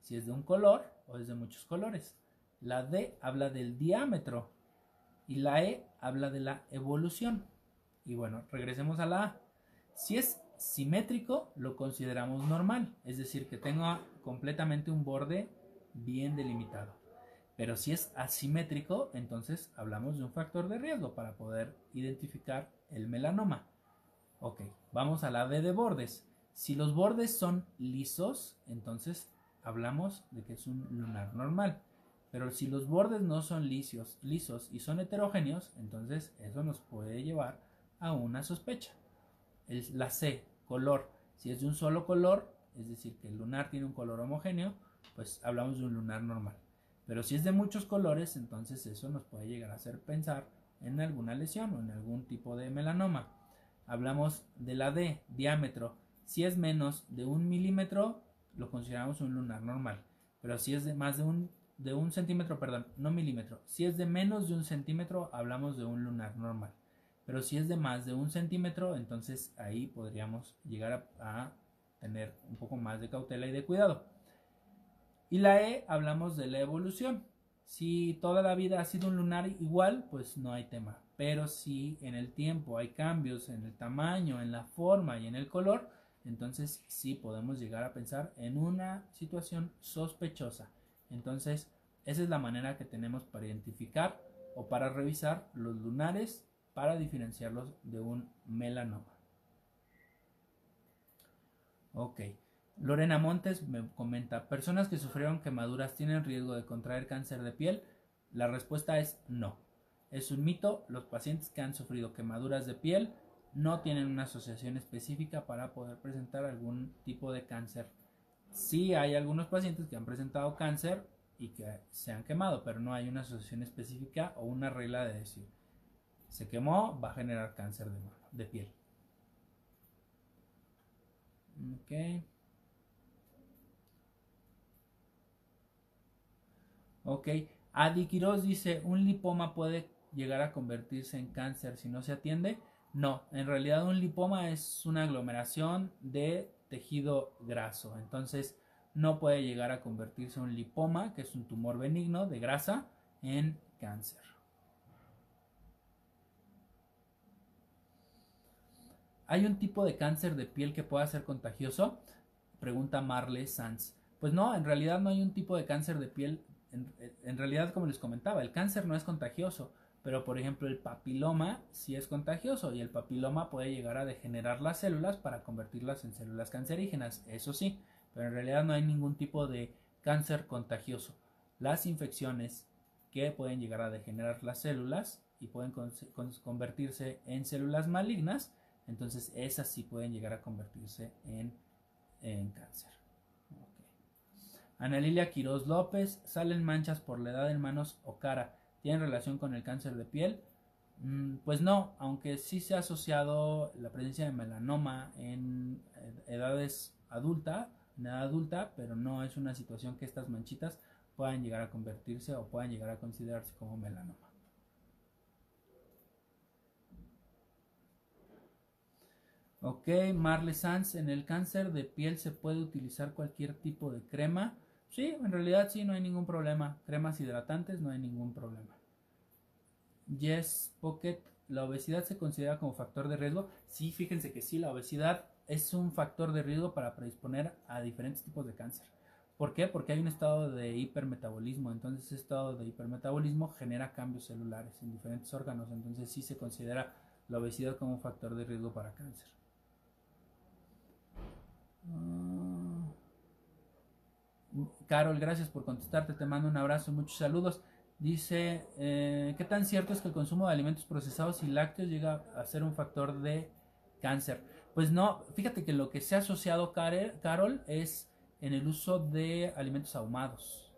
si es de un color o es de muchos colores. La D habla del diámetro y la E habla de la evolución. Y bueno, regresemos a la A. Si es simétrico, lo consideramos normal, es decir, que tenga completamente un borde bien delimitado. Pero si es asimétrico, entonces hablamos de un factor de riesgo para poder identificar el melanoma. Ok, vamos a la B de bordes. Si los bordes son lisos, entonces hablamos de que es un lunar normal. Pero si los bordes no son lisos, lisos y son heterogéneos, entonces eso nos puede llevar a una sospecha. la C, color. Si es de un solo color, es decir, que el lunar tiene un color homogéneo, pues hablamos de un lunar normal. Pero si es de muchos colores, entonces eso nos puede llegar a hacer pensar en alguna lesión o en algún tipo de melanoma. Hablamos de la D, diámetro. Si es menos de un milímetro, lo consideramos un lunar normal. Pero si es de más de un, de un centímetro, perdón, no milímetro. Si es de menos de un centímetro, hablamos de un lunar normal. Pero si es de más de un centímetro, entonces ahí podríamos llegar a, a tener un poco más de cautela y de cuidado. Y la E hablamos de la evolución. Si toda la vida ha sido un lunar igual, pues no hay tema. Pero si en el tiempo hay cambios en el tamaño, en la forma y en el color, entonces sí podemos llegar a pensar en una situación sospechosa. Entonces, esa es la manera que tenemos para identificar o para revisar los lunares para diferenciarlos de un melanoma. Ok. Lorena Montes me comenta, ¿personas que sufrieron quemaduras tienen riesgo de contraer cáncer de piel? La respuesta es no. Es un mito, los pacientes que han sufrido quemaduras de piel no tienen una asociación específica para poder presentar algún tipo de cáncer Sí hay algunos pacientes que han presentado cáncer y que se han quemado, pero no hay una asociación específica o una regla de decir, se quemó, va a generar cáncer de, piel. Ok. Ok. Adi Quiroz dice, ¿un lipoma puede llegar a convertirse en cáncer si no se atiende? No, en realidad un lipoma es una aglomeración de tejido graso. Entonces no puede llegar a convertirse un lipoma, que es un tumor benigno de grasa, en cáncer. ¿Hay un tipo de cáncer de piel que pueda ser contagioso? Pregunta Marle Sanz. Pues no, en realidad no hay un tipo de cáncer de piel. En, realidad, como les comentaba, el cáncer no es contagioso, pero por ejemplo el papiloma sí es contagioso y el papiloma puede llegar a degenerar las células para convertirlas en células cancerígenas, eso sí, pero en realidad no hay ningún tipo de cáncer contagioso. Las infecciones que pueden llegar a degenerar las células y pueden convertirse en células malignas, entonces esas sí pueden llegar a convertirse en, cáncer. Ana Lilia Quiroz López, salen manchas por la edad en manos o cara, ¿tienen relación con el cáncer de piel? Mm, pues no, aunque sí se ha asociado la presencia de melanoma en edades adultas, en edad adulta, pero no es una situación que estas manchitas puedan llegar a convertirse o puedan llegar a considerarse como melanoma. Ok, Marle Sanz, en el cáncer de piel se puede utilizar cualquier tipo de crema. Sí, en realidad sí, no hay ningún problema. Cremas hidratantes, no hay ningún problema. Yes, Pocket, ¿la obesidad se considera como factor de riesgo? Sí, fíjense que sí, la obesidad es un factor de riesgo para predisponer a diferentes tipos de cáncer. ¿Por qué? Porque hay un estado de hipermetabolismo. Entonces, ese estado de hipermetabolismo genera cambios celulares en diferentes órganos. Entonces, sí se considera la obesidad como un factor de riesgo para cáncer. Ah. Carol, gracias por contestarte. Te mando un abrazo, muchos saludos. Dice, eh, ¿qué tan cierto es que el consumo de alimentos procesados y lácteos llega a ser un factor de cáncer? Pues no, fíjate que lo que se ha asociado, Carol, es en el uso de alimentos ahumados.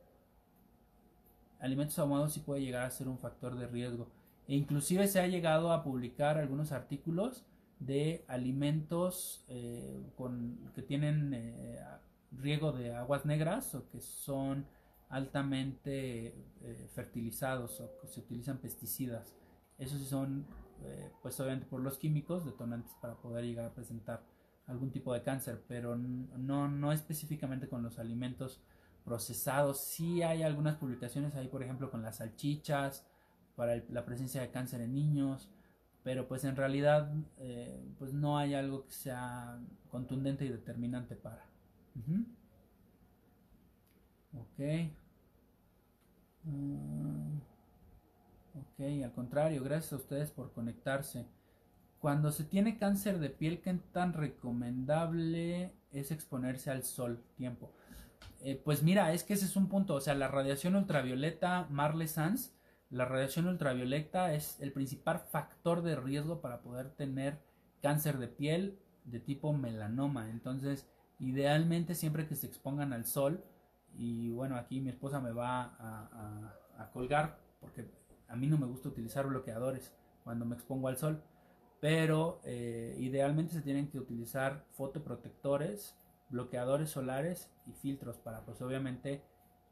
Alimentos ahumados sí puede llegar a ser un factor de riesgo. E inclusive se ha llegado a publicar algunos artículos de alimentos eh, con, que tienen eh, riego de aguas negras o que son altamente eh, fertilizados o que se utilizan pesticidas. Esos sí son eh, pues obviamente por los químicos detonantes para poder llegar a presentar algún tipo de cáncer, pero no, no específicamente con los alimentos procesados. Sí hay algunas publicaciones ahí, por ejemplo, con las salchichas, para la presencia de cáncer en niños, pero pues en realidad eh, pues no hay algo que sea contundente y determinante para. Ok. Mm. Ok, al contrario, gracias a ustedes por conectarse. Cuando se tiene cáncer de piel, ¿qué tan recomendable es exponerse al sol tiempo? Eh, pues mira, es que ese es un punto. O sea, la radiación ultravioleta, Marle Sanz, la radiación ultravioleta es el principal factor de riesgo para poder tener cáncer de piel de tipo melanoma. Entonces, idealmente siempre que se expongan al sol, y bueno, aquí mi esposa me va a colgar porque a mí no me gusta utilizar bloqueadores cuando me expongo al sol, pero eh, idealmente se tienen que utilizar fotoprotectores, bloqueadores solares y filtros para pues obviamente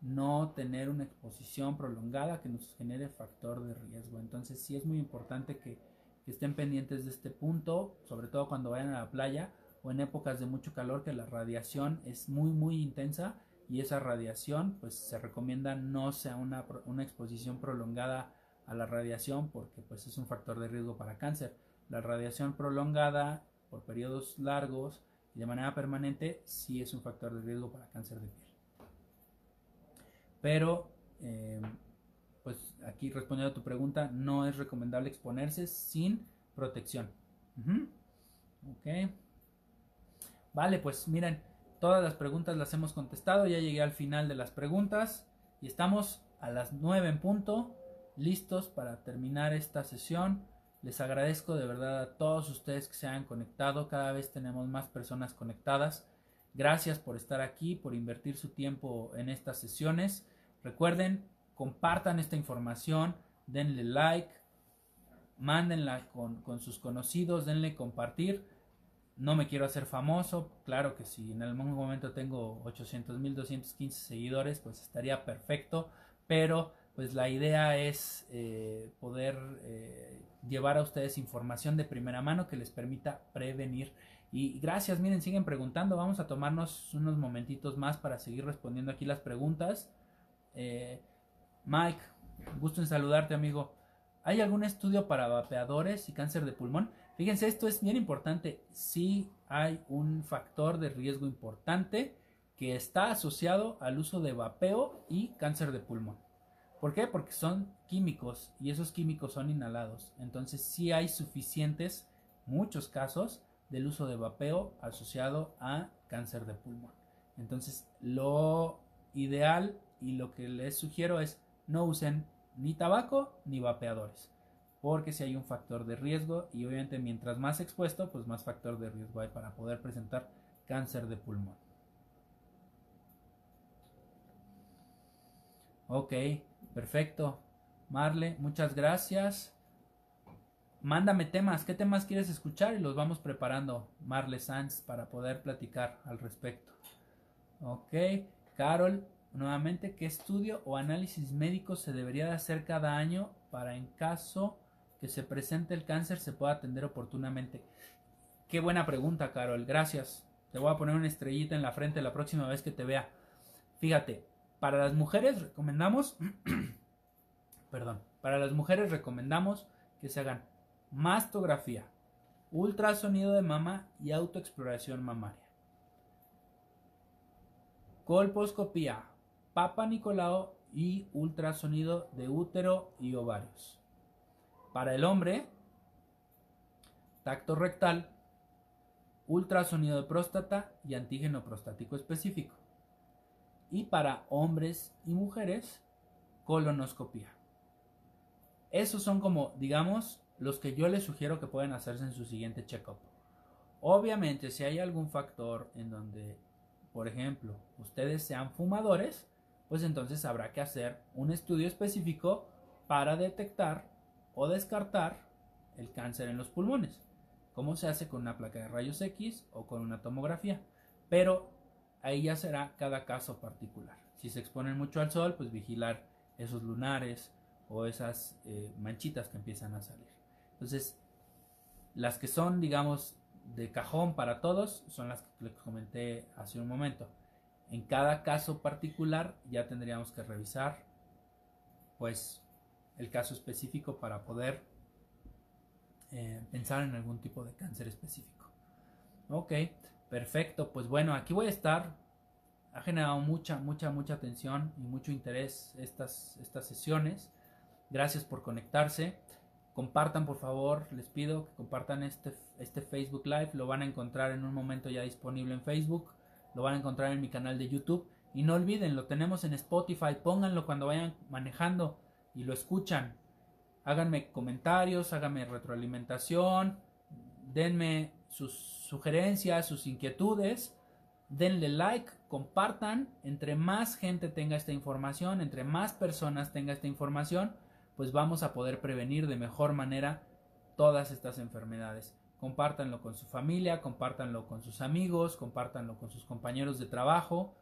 no tener una exposición prolongada que nos genere factor de riesgo. Entonces sí es muy importante que, que estén pendientes de este punto, sobre todo cuando vayan a la playa o en épocas de mucho calor que la radiación es muy muy intensa y esa radiación pues se recomienda no sea una, una exposición prolongada a la radiación porque pues es un factor de riesgo para cáncer. La radiación prolongada por periodos largos y de manera permanente sí es un factor de riesgo para cáncer de piel. Pero em, pues aquí respondiendo a tu pregunta, no es recomendable exponerse sin protección. Ok. Vale, pues miren, todas las preguntas las hemos contestado. Ya llegué al final de las preguntas y estamos a las 9 en punto listos para terminar esta sesión. Les agradezco de verdad a todos ustedes que se hayan conectado. Cada vez tenemos más personas conectadas. Gracias por estar aquí, por invertir su tiempo en estas sesiones. Recuerden, compartan esta información, denle like, mándenla con, con sus conocidos, denle compartir. No me quiero hacer famoso, claro que si en algún momento tengo 800 mil 215 seguidores, pues estaría perfecto, pero pues la idea es eh, poder eh, llevar a ustedes información de primera mano que les permita prevenir. Y gracias, miren, siguen preguntando, vamos a tomarnos unos momentitos más para seguir respondiendo aquí las preguntas. Eh, Mike, gusto en saludarte amigo. ¿Hay algún estudio para vapeadores y cáncer de pulmón? Fíjense, esto es bien importante. Sí hay un factor de riesgo importante que está asociado al uso de vapeo y cáncer de pulmón. ¿Por qué? Porque son químicos y esos químicos son inhalados. Entonces sí hay suficientes, muchos casos del uso de vapeo asociado a cáncer de pulmón. Entonces lo ideal y lo que les sugiero es no usen ni tabaco ni vapeadores porque si hay un factor de riesgo y obviamente mientras más expuesto, pues más factor de riesgo hay para poder presentar cáncer de pulmón. Ok, perfecto. Marle, muchas gracias. Mándame temas, ¿qué temas quieres escuchar? Y los vamos preparando, Marle Sanz, para poder platicar al respecto. Ok, Carol, nuevamente, ¿qué estudio o análisis médico se debería de hacer cada año para en caso que se presente el cáncer se pueda atender oportunamente? Qué buena pregunta, Carol. Gracias. Te voy a poner una estrellita en la frente la próxima vez que te vea. Fíjate, para las mujeres recomendamos, *clears throat* perdón, para las mujeres recomendamos que se hagan mastografía, ultrasonido de mama y autoexploración mamaria. Colposcopía, papa Nicolao y ultrasonido de útero y ovarios. Para el hombre, tacto rectal, ultrasonido de próstata y antígeno prostático específico. Y para hombres y mujeres, colonoscopia. Esos son como, digamos, los que yo les sugiero que pueden hacerse en su siguiente check-up. Obviamente, si hay algún factor en donde, por ejemplo, ustedes sean fumadores, pues entonces habrá que hacer un estudio específico para detectar o descartar el cáncer en los pulmones, como se hace con una placa de rayos X o con una tomografía. Pero ahí ya será cada caso particular. Si se exponen mucho al sol, pues vigilar esos lunares o esas eh, manchitas que empiezan a salir. Entonces, las que son, digamos, de cajón para todos son las que les comenté hace un momento. En cada caso particular ya tendríamos que revisar, pues, el caso específico para poder eh, pensar en algún tipo de cáncer específico. Ok, perfecto. Pues bueno, aquí voy a estar. Ha generado mucha, mucha, mucha atención y mucho interés estas, estas sesiones. Gracias por conectarse. Compartan, por favor, les pido que compartan este, este Facebook Live. Lo van a encontrar en un momento ya disponible en Facebook. Lo van a encontrar en mi canal de YouTube. Y no olviden, lo tenemos en Spotify. Pónganlo cuando vayan manejando y lo escuchan. Háganme comentarios, háganme retroalimentación, denme sus sugerencias, sus inquietudes, denle like, compartan. Entre más gente tenga esta información, entre más personas tenga esta información, pues vamos a poder prevenir de mejor manera todas estas enfermedades. Compártanlo con su familia, compártanlo con sus amigos, compártanlo con sus compañeros de trabajo.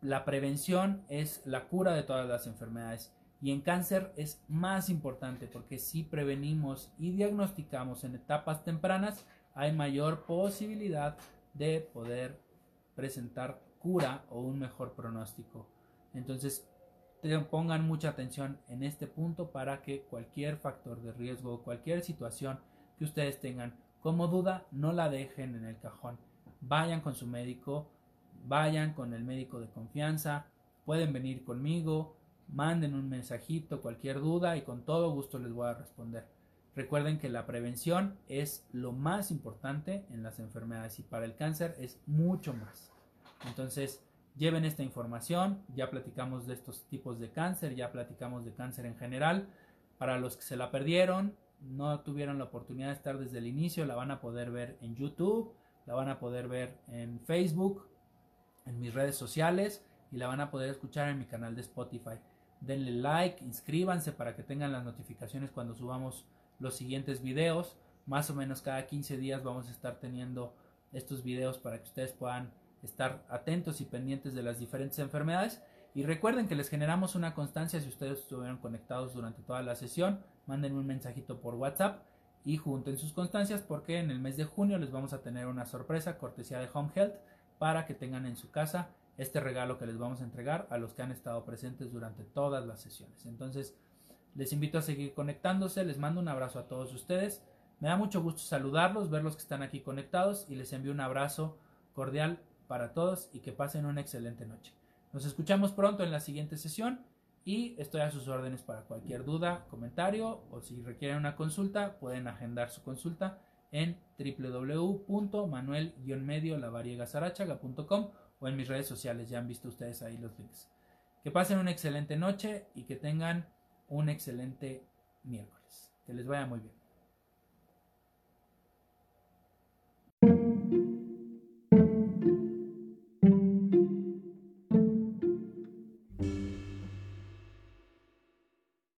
La prevención es la cura de todas las enfermedades. Y en cáncer es más importante porque si prevenimos y diagnosticamos en etapas tempranas, hay mayor posibilidad de poder presentar cura o un mejor pronóstico. Entonces, pongan mucha atención en este punto para que cualquier factor de riesgo cualquier situación que ustedes tengan como duda, no la dejen en el cajón. Vayan con su médico, vayan con el médico de confianza, pueden venir conmigo, manden un mensajito, cualquier duda y con todo gusto les voy a responder. Recuerden que la prevención es lo más importante en las enfermedades y para el cáncer es mucho más. Entonces, lleven esta información, ya platicamos de estos tipos de cáncer, ya platicamos de cáncer en general. Para los que se la perdieron, no tuvieron la oportunidad de estar desde el inicio, la van a poder ver en YouTube, la van a poder ver en Facebook, en mis redes sociales y la van a poder escuchar en mi canal de Spotify. Denle like, inscríbanse para que tengan las notificaciones cuando subamos los siguientes videos. Más o menos cada 15 días vamos a estar teniendo estos videos para que ustedes puedan estar atentos y pendientes de las diferentes enfermedades. Y recuerden que les generamos una constancia si ustedes estuvieron conectados durante toda la sesión. Manden un mensajito por WhatsApp y junten sus constancias porque en el mes de junio les vamos a tener una sorpresa cortesía de Home Health para que tengan en su casa este regalo que les vamos a entregar a los que han estado presentes durante todas las sesiones. Entonces, les invito a seguir conectándose, les mando un abrazo a todos ustedes. Me da mucho gusto saludarlos, ver los que están aquí conectados y les envío un abrazo cordial para todos y que pasen una excelente noche. Nos escuchamos pronto en la siguiente sesión y estoy a sus órdenes para cualquier duda, comentario o si requieren una consulta pueden agendar su consulta en www.manuel-medio o en mis redes sociales. Ya han visto ustedes ahí los links. Que pasen una excelente noche y que tengan un excelente miércoles. Que les vaya muy bien.